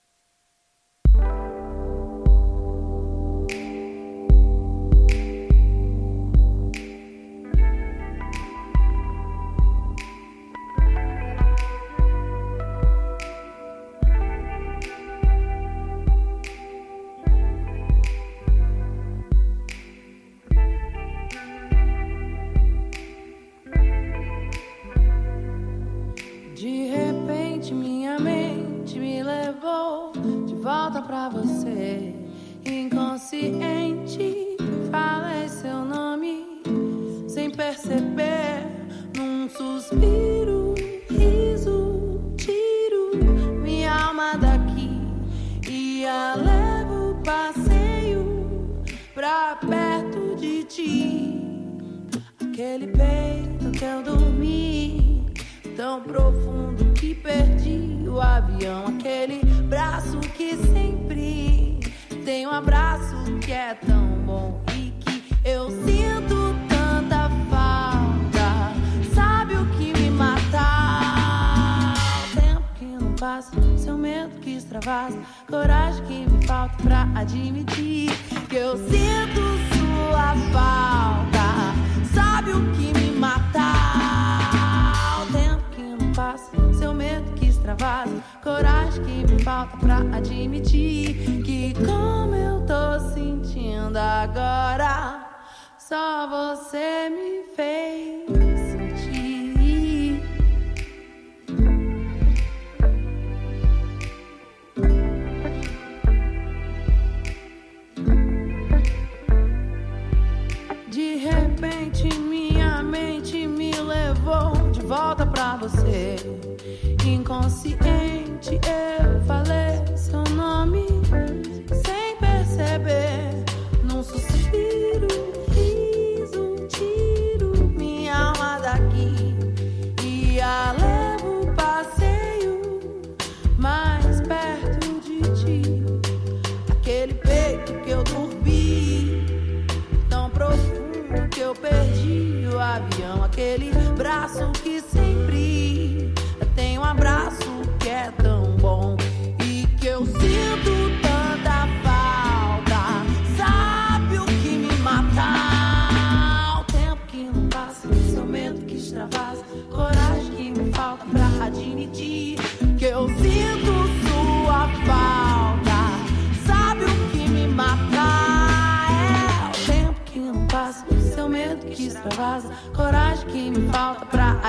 K: Pra você. Inconsciente, falei seu nome sem perceber. Num suspiro, riso, tiro minha alma daqui e a levo passeio pra perto de ti. Aquele peito que eu dormi tão profundo que perdi o avião. Aquele braço que sempre tem um abraço que é tão bom e que eu sinto tanta falta. Sabe o que me mata? Tempo que não passa, seu medo que extravasa, coragem que me falta pra admitir que eu sinto sua falta. Sabe o que me mata? O tempo que não passa, seu medo que extravasa, coragem que me falta pra admitir que como eu tô sentindo agora, só você me fez sentir. De repente minha mente me levou de volta pra você. Inconsciente eu falei braço que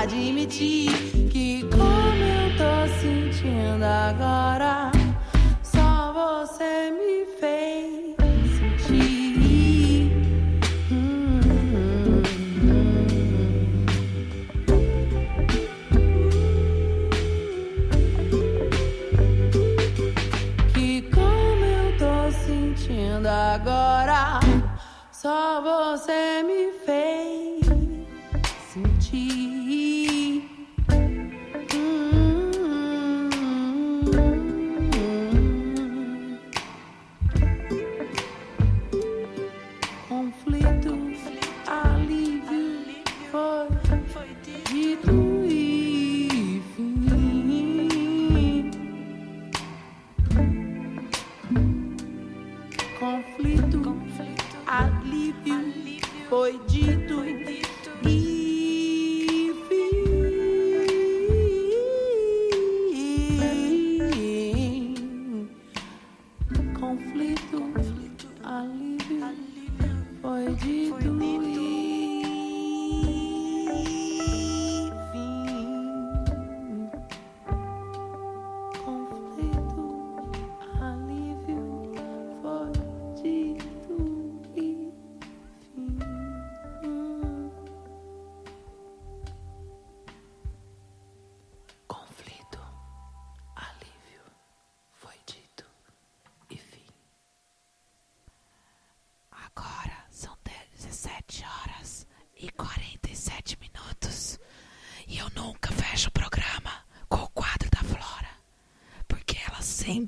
K: admitir que como eu tô sentindo agora,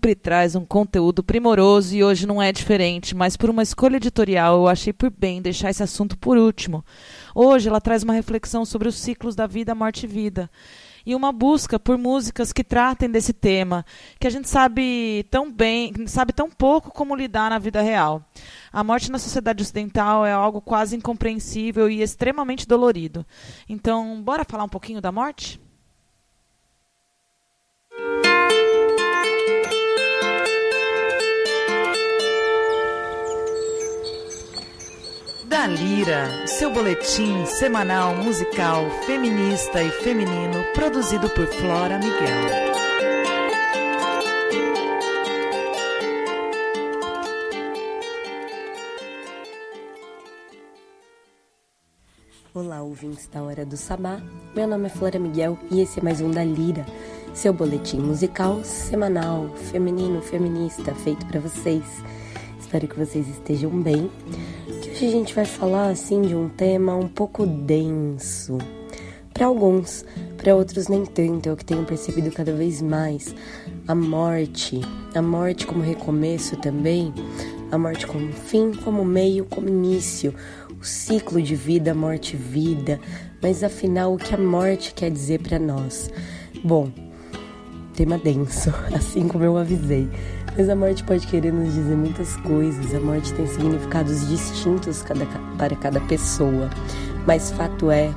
A: sempre traz um conteúdo primoroso e hoje não é diferente, mas por uma escolha editorial eu achei por bem deixar esse assunto por último. Hoje ela traz uma reflexão sobre os ciclos da vida, morte e vida. E uma busca por músicas que tratem desse tema, que a gente sabe tão bem, sabe tão pouco como lidar na vida real. A morte na sociedade ocidental é algo quase incompreensível e extremamente dolorido. Então, bora falar um pouquinho da morte? Da Da Lira, seu boletim semanal musical feminista e feminino produzido por Flora Miguel.
S: Olá, ouvintes da Hora do Sabá. Meu nome é Flora Miguel e esse é mais um da Lira, seu boletim musical semanal feminino feminista feito para vocês. Espero que vocês estejam bem. Hoje a gente vai falar assim de um tema um pouco denso. Para alguns, para outros nem tanto, é o que tenho percebido cada vez mais. A morte, a morte como recomeço também, a morte como fim, como meio, como início, o ciclo de vida, morte, vida. Mas afinal, o que a morte quer dizer para nós? Bom, tema denso, assim como eu avisei. Mas a morte pode querer nos dizer muitas coisas. A morte tem significados distintos cada, para cada pessoa. Mas fato é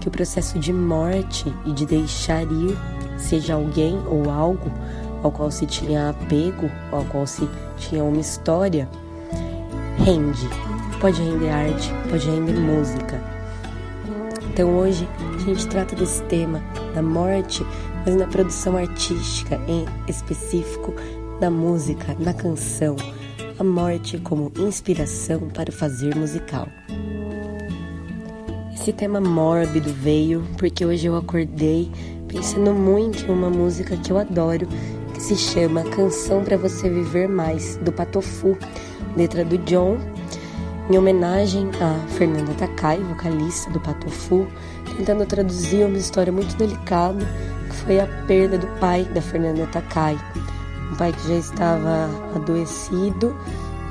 S: que o processo de morte e de deixar ir, seja alguém ou algo ao qual se tinha apego, ao qual se tinha uma história, rende. Pode render arte, pode render música. Então hoje a gente trata desse tema da morte, mas na produção artística, em específico na música, na canção. A morte como inspiração para o fazer musical. Esse tema mórbido veio porque hoje eu acordei pensando muito em uma música que eu adoro, que se chama Canção para Você Viver Mais, do Patofu, letra do John, em homenagem a Fernanda Takai, vocalista do Patofu, tentando traduzir uma história muito delicada, foi a perda do pai da Fernanda Takai, um pai que já estava adoecido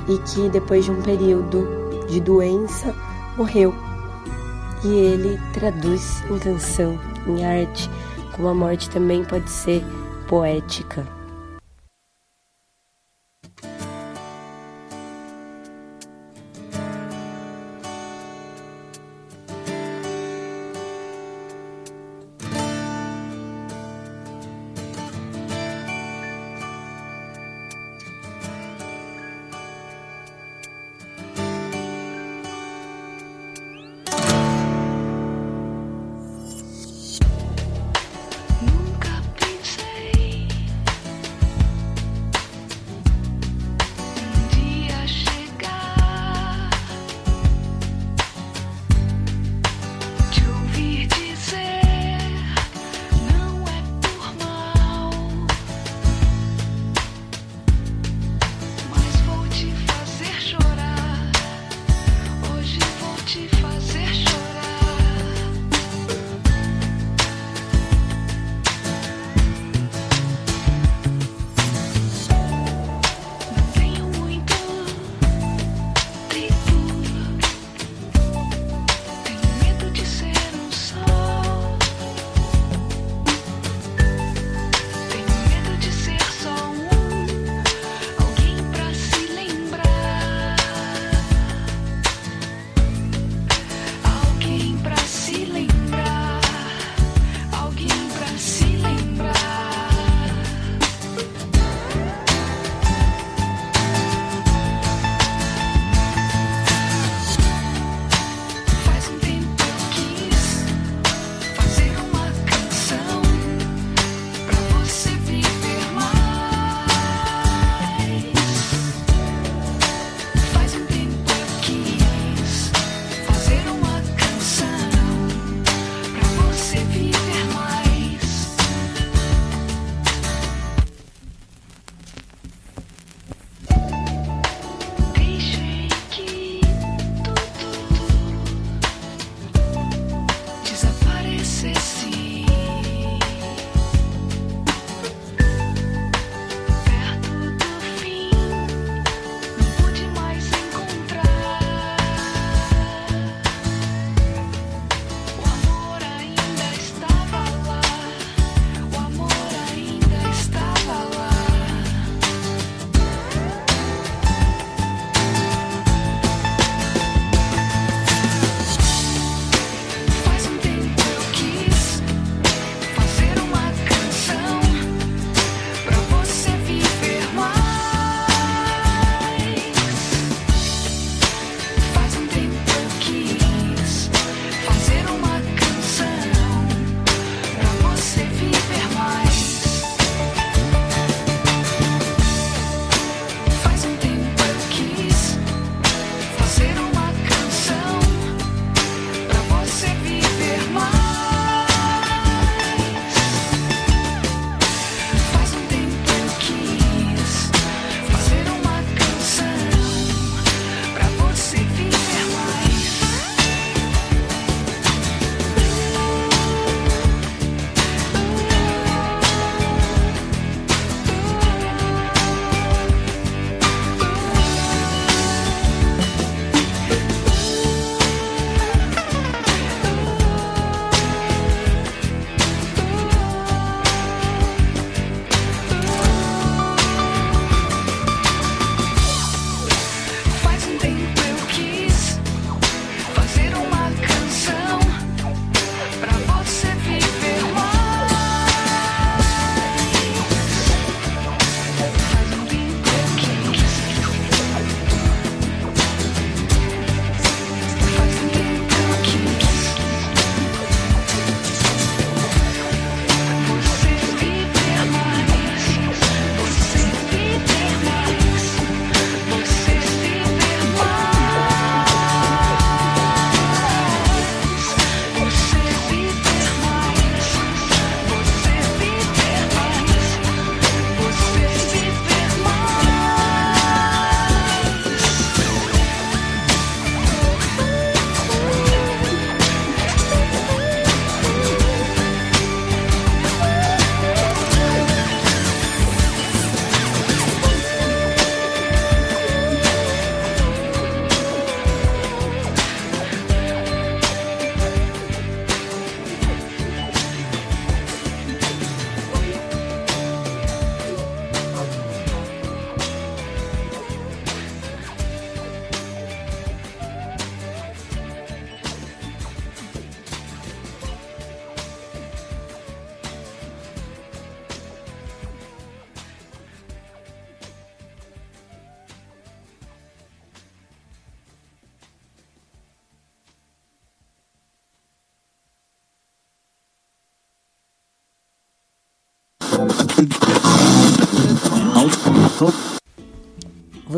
S: e que depois de um período de doença morreu e ele traduz em canção, em arte, como a morte também pode ser poética.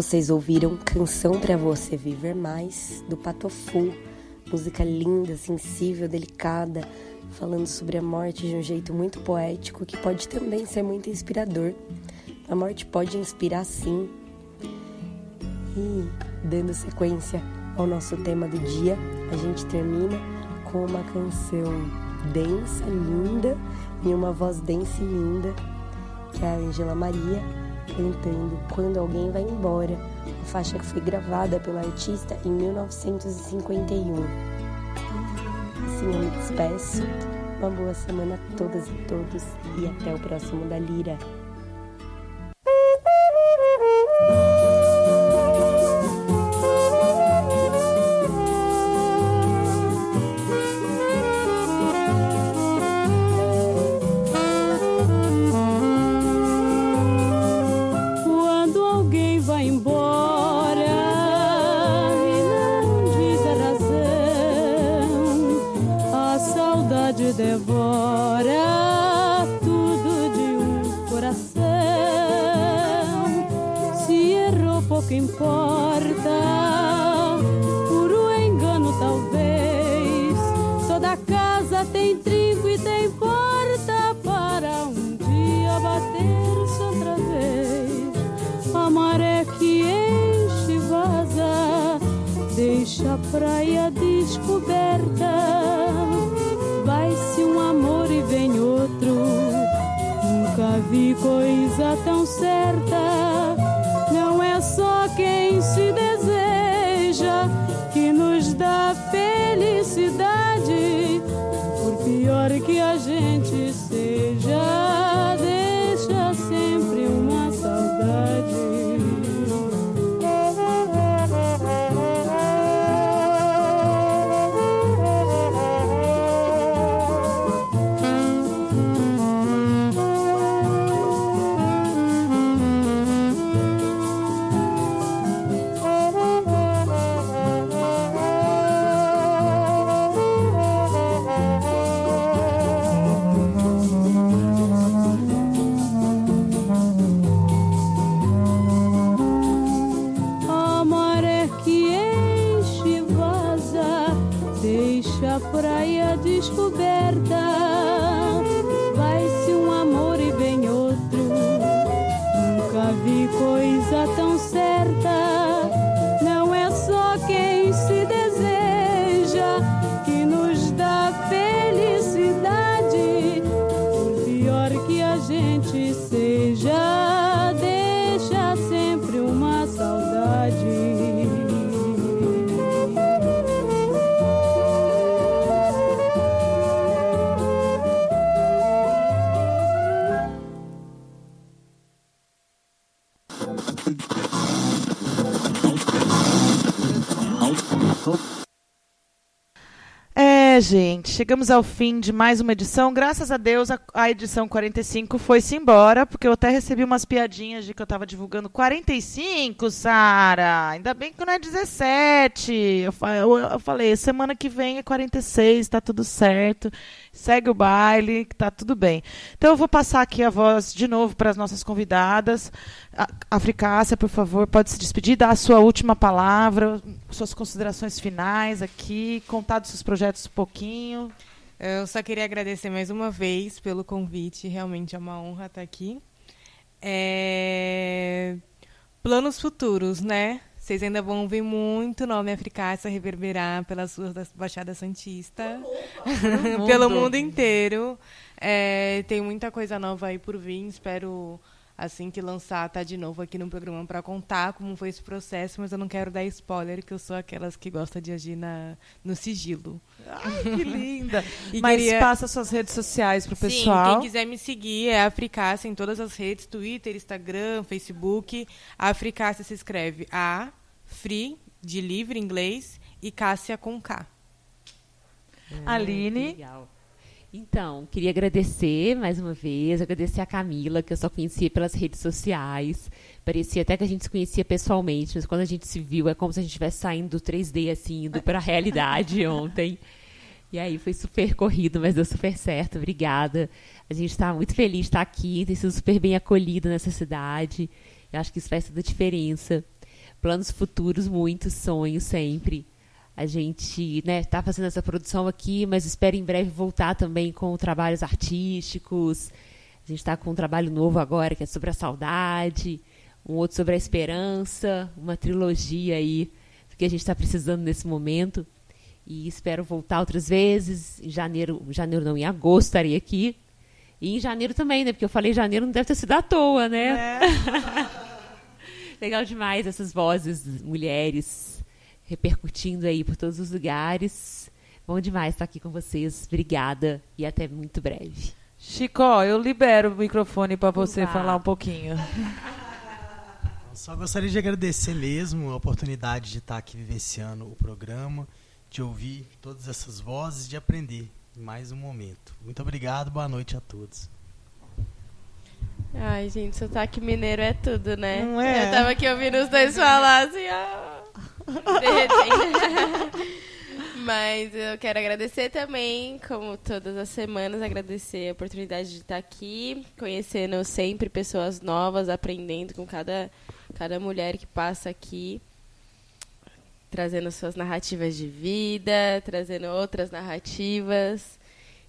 T: Vocês ouviram Canção pra Você Viver Mais, do Patofu. Música linda, sensível, delicada, falando sobre a morte de um jeito muito poético que pode também ser muito inspirador. A morte pode inspirar sim. E dando sequência ao nosso tema do dia, a gente termina com uma canção densa, linda, e uma voz densa e linda, que é a Angela Maria cantando Quando Alguém Vai Embora, uma faixa que foi gravada pela artista em 1951. Assim eu me despeço. Uma boa semana a todas e todos e até o próximo da Lira.
U: Gente,
A: chegamos ao fim de mais uma edição. Graças a Deus, a, a edição 45 foi-se embora, porque eu até recebi umas piadinhas de que eu tava divulgando 45, Sara. Ainda bem que não é 17. Eu, eu- eu falei, semana que vem é 46, tá tudo certo. Segue o baile, tá tudo bem. Então eu vou passar aqui a voz de novo para as nossas convidadas. A- Africácia, por favor, pode se despedir, dar a sua última palavra, suas considerações finais aqui, contar dos seus projetos um pouquinho.
C: Eu só queria agradecer mais uma vez pelo convite. Realmente é uma honra estar aqui. É, Planos futuros, né? Vocês ainda vão ouvir muito nome Africácia reverberar pelas ruas da Baixada Santista.
A: Pelo mundo
C: inteiro. É, tem muita coisa nova aí por vir. Espero, assim que lançar, estar de novo aqui no programa para contar como foi esse processo, mas eu não quero dar spoiler, que eu sou aquelas que gostam de agir na, no sigilo.
A: Ai, que linda!
C: E
A: Mas
C: queria-
A: passa suas redes sociais pro
C: Sim,
A: pessoal.
C: quem quiser me seguir é Africácia em todas as redes, Twitter, Instagram, Facebook. A Africácia se escreve A, Free, de livre em inglês, e Cássia com K.
A: Aline.
E: legal. Então, queria agradecer mais uma vez, agradecer a Camila, que eu só conhecia pelas redes sociais. Parecia até que a gente se conhecia pessoalmente, mas quando a gente se viu, é como se a gente estivesse saindo do 3D, assim, indo para a realidade ontem. E aí foi super corrido, mas deu super certo. Obrigada. A gente está muito feliz de estar aqui, ter sido super bem acolhido nessa cidade. Eu acho que isso faz toda a diferença. Planos futuros, muitos sonhos sempre. A gente está né, tá fazendo essa produção aqui, mas espero em breve voltar também com trabalhos artísticos. A gente está com um trabalho novo agora, que é sobre a saudade, um outro sobre a esperança, uma trilogia aí do que a gente está precisando nesse momento. E espero voltar outras vezes. Em janeiro, janeiro não, em agosto estarei aqui. E em janeiro também, né? Porque eu falei janeiro não deve ter sido à toa, né? É. Legal demais essas vozes, mulheres, repercutindo aí por todos os lugares. Bom demais estar aqui com vocês. Obrigada e até muito breve.
A: Chico, eu libero o microfone para você falar um pouquinho.
V: Só gostaria de agradecer mesmo a oportunidade de estar aqui vivenciando o programa de ouvir todas essas vozes, de aprender mais um momento. Muito obrigado, boa noite a todos.
F: Ai, gente, sotaque mineiro é tudo, né?
A: Não é?
F: Eu tava aqui ouvindo os dois falar assim, ó. Mas eu quero agradecer também, como todas as semanas, agradecer a oportunidade de estar aqui, conhecendo sempre pessoas novas, aprendendo com cada, cada mulher que passa aqui trazendo suas narrativas de vida, trazendo outras narrativas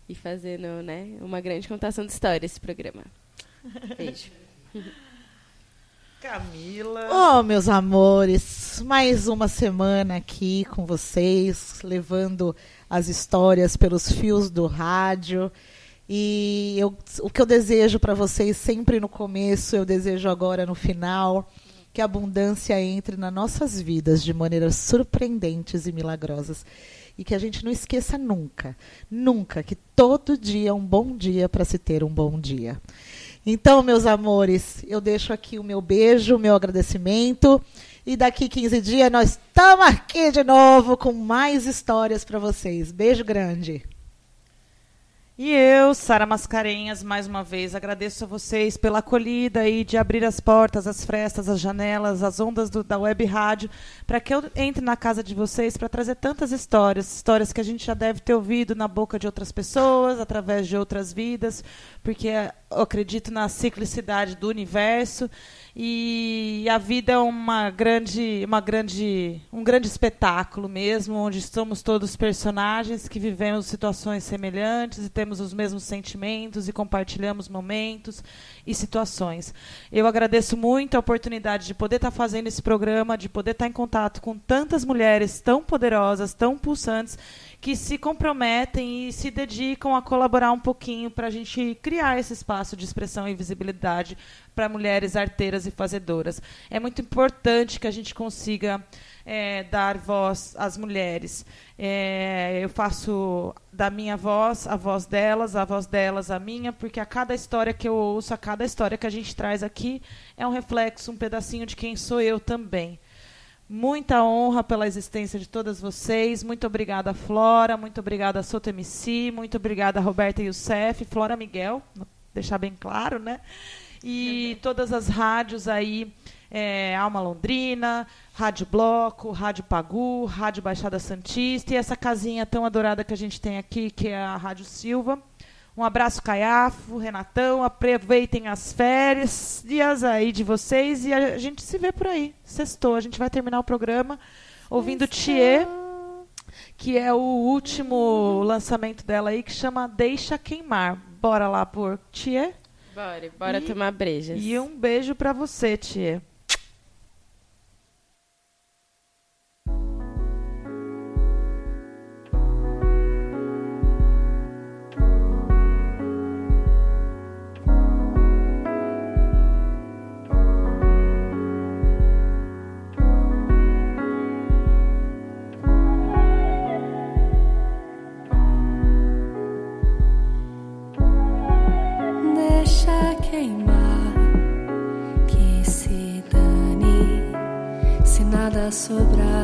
F: e fazendo, né, uma grande contação de história esse programa. Beijo.
A: Camila.
D: Oh, meus amores, mais uma semana aqui com vocês, levando as histórias pelos fios do rádio. E eu, o que eu desejo para vocês sempre no começo, eu desejo agora no final que a abundância entre nas nossas vidas de maneiras surpreendentes e milagrosas. E que a gente não esqueça nunca, nunca, que todo dia é um bom dia para se ter um bom dia. Então, meus amores, eu deixo aqui o meu beijo, o meu agradecimento. E daqui 15 dias nós estamos aqui de novo com mais histórias para vocês. Beijo grande.
A: E eu, Sara Mascarenhas, mais uma vez agradeço a vocês pela acolhida e de abrir as portas, as frestas, as janelas, as ondas do, da web rádio, para que eu entre na casa de vocês para trazer tantas histórias, histórias que a gente já deve ter ouvido na boca de outras pessoas, através de outras vidas, porque eu acredito na ciclicidade do universo e a vida é uma grande, uma grande, um grande espetáculo mesmo, onde somos todos personagens que vivemos situações semelhantes e temos os mesmos sentimentos e compartilhamos momentos e situações. Eu agradeço muito a oportunidade de poder estar fazendo esse programa, de poder estar em contato com tantas mulheres tão poderosas, tão pulsantes que se comprometem e se dedicam a colaborar um pouquinho para a gente criar esse espaço de expressão e visibilidade para mulheres arteiras e fazedoras. É muito importante que a gente consiga é, dar voz às mulheres. É, eu faço da minha voz a voz delas, a voz delas a minha, porque a cada história que eu ouço, a cada história que a gente traz aqui, é um reflexo, um pedacinho de quem sou eu também. Muita honra pela existência de todas vocês. Muito obrigada, Flora. Muito obrigada, Soto MC. Muito obrigada, Roberta Youssef. Flora Miguel, deixar bem claro, né? E todas as rádios aí, é, Alma Londrina, Rádio Bloco, Rádio Pagu, Rádio Baixada Santista e essa casinha tão adorada que a gente tem aqui, que é a Rádio Silva. Um abraço, Caiafo, Renatão. Aproveitem as férias, dias aí de vocês e a gente se vê por aí. Sextou. A gente vai terminar o programa ouvindo Thier, que é o último lançamento dela aí, que chama Deixa Queimar. Bora lá por Thier?
F: Bora, bora e, tomar brejas.
A: E um beijo para você, Thier.
N: sobrado.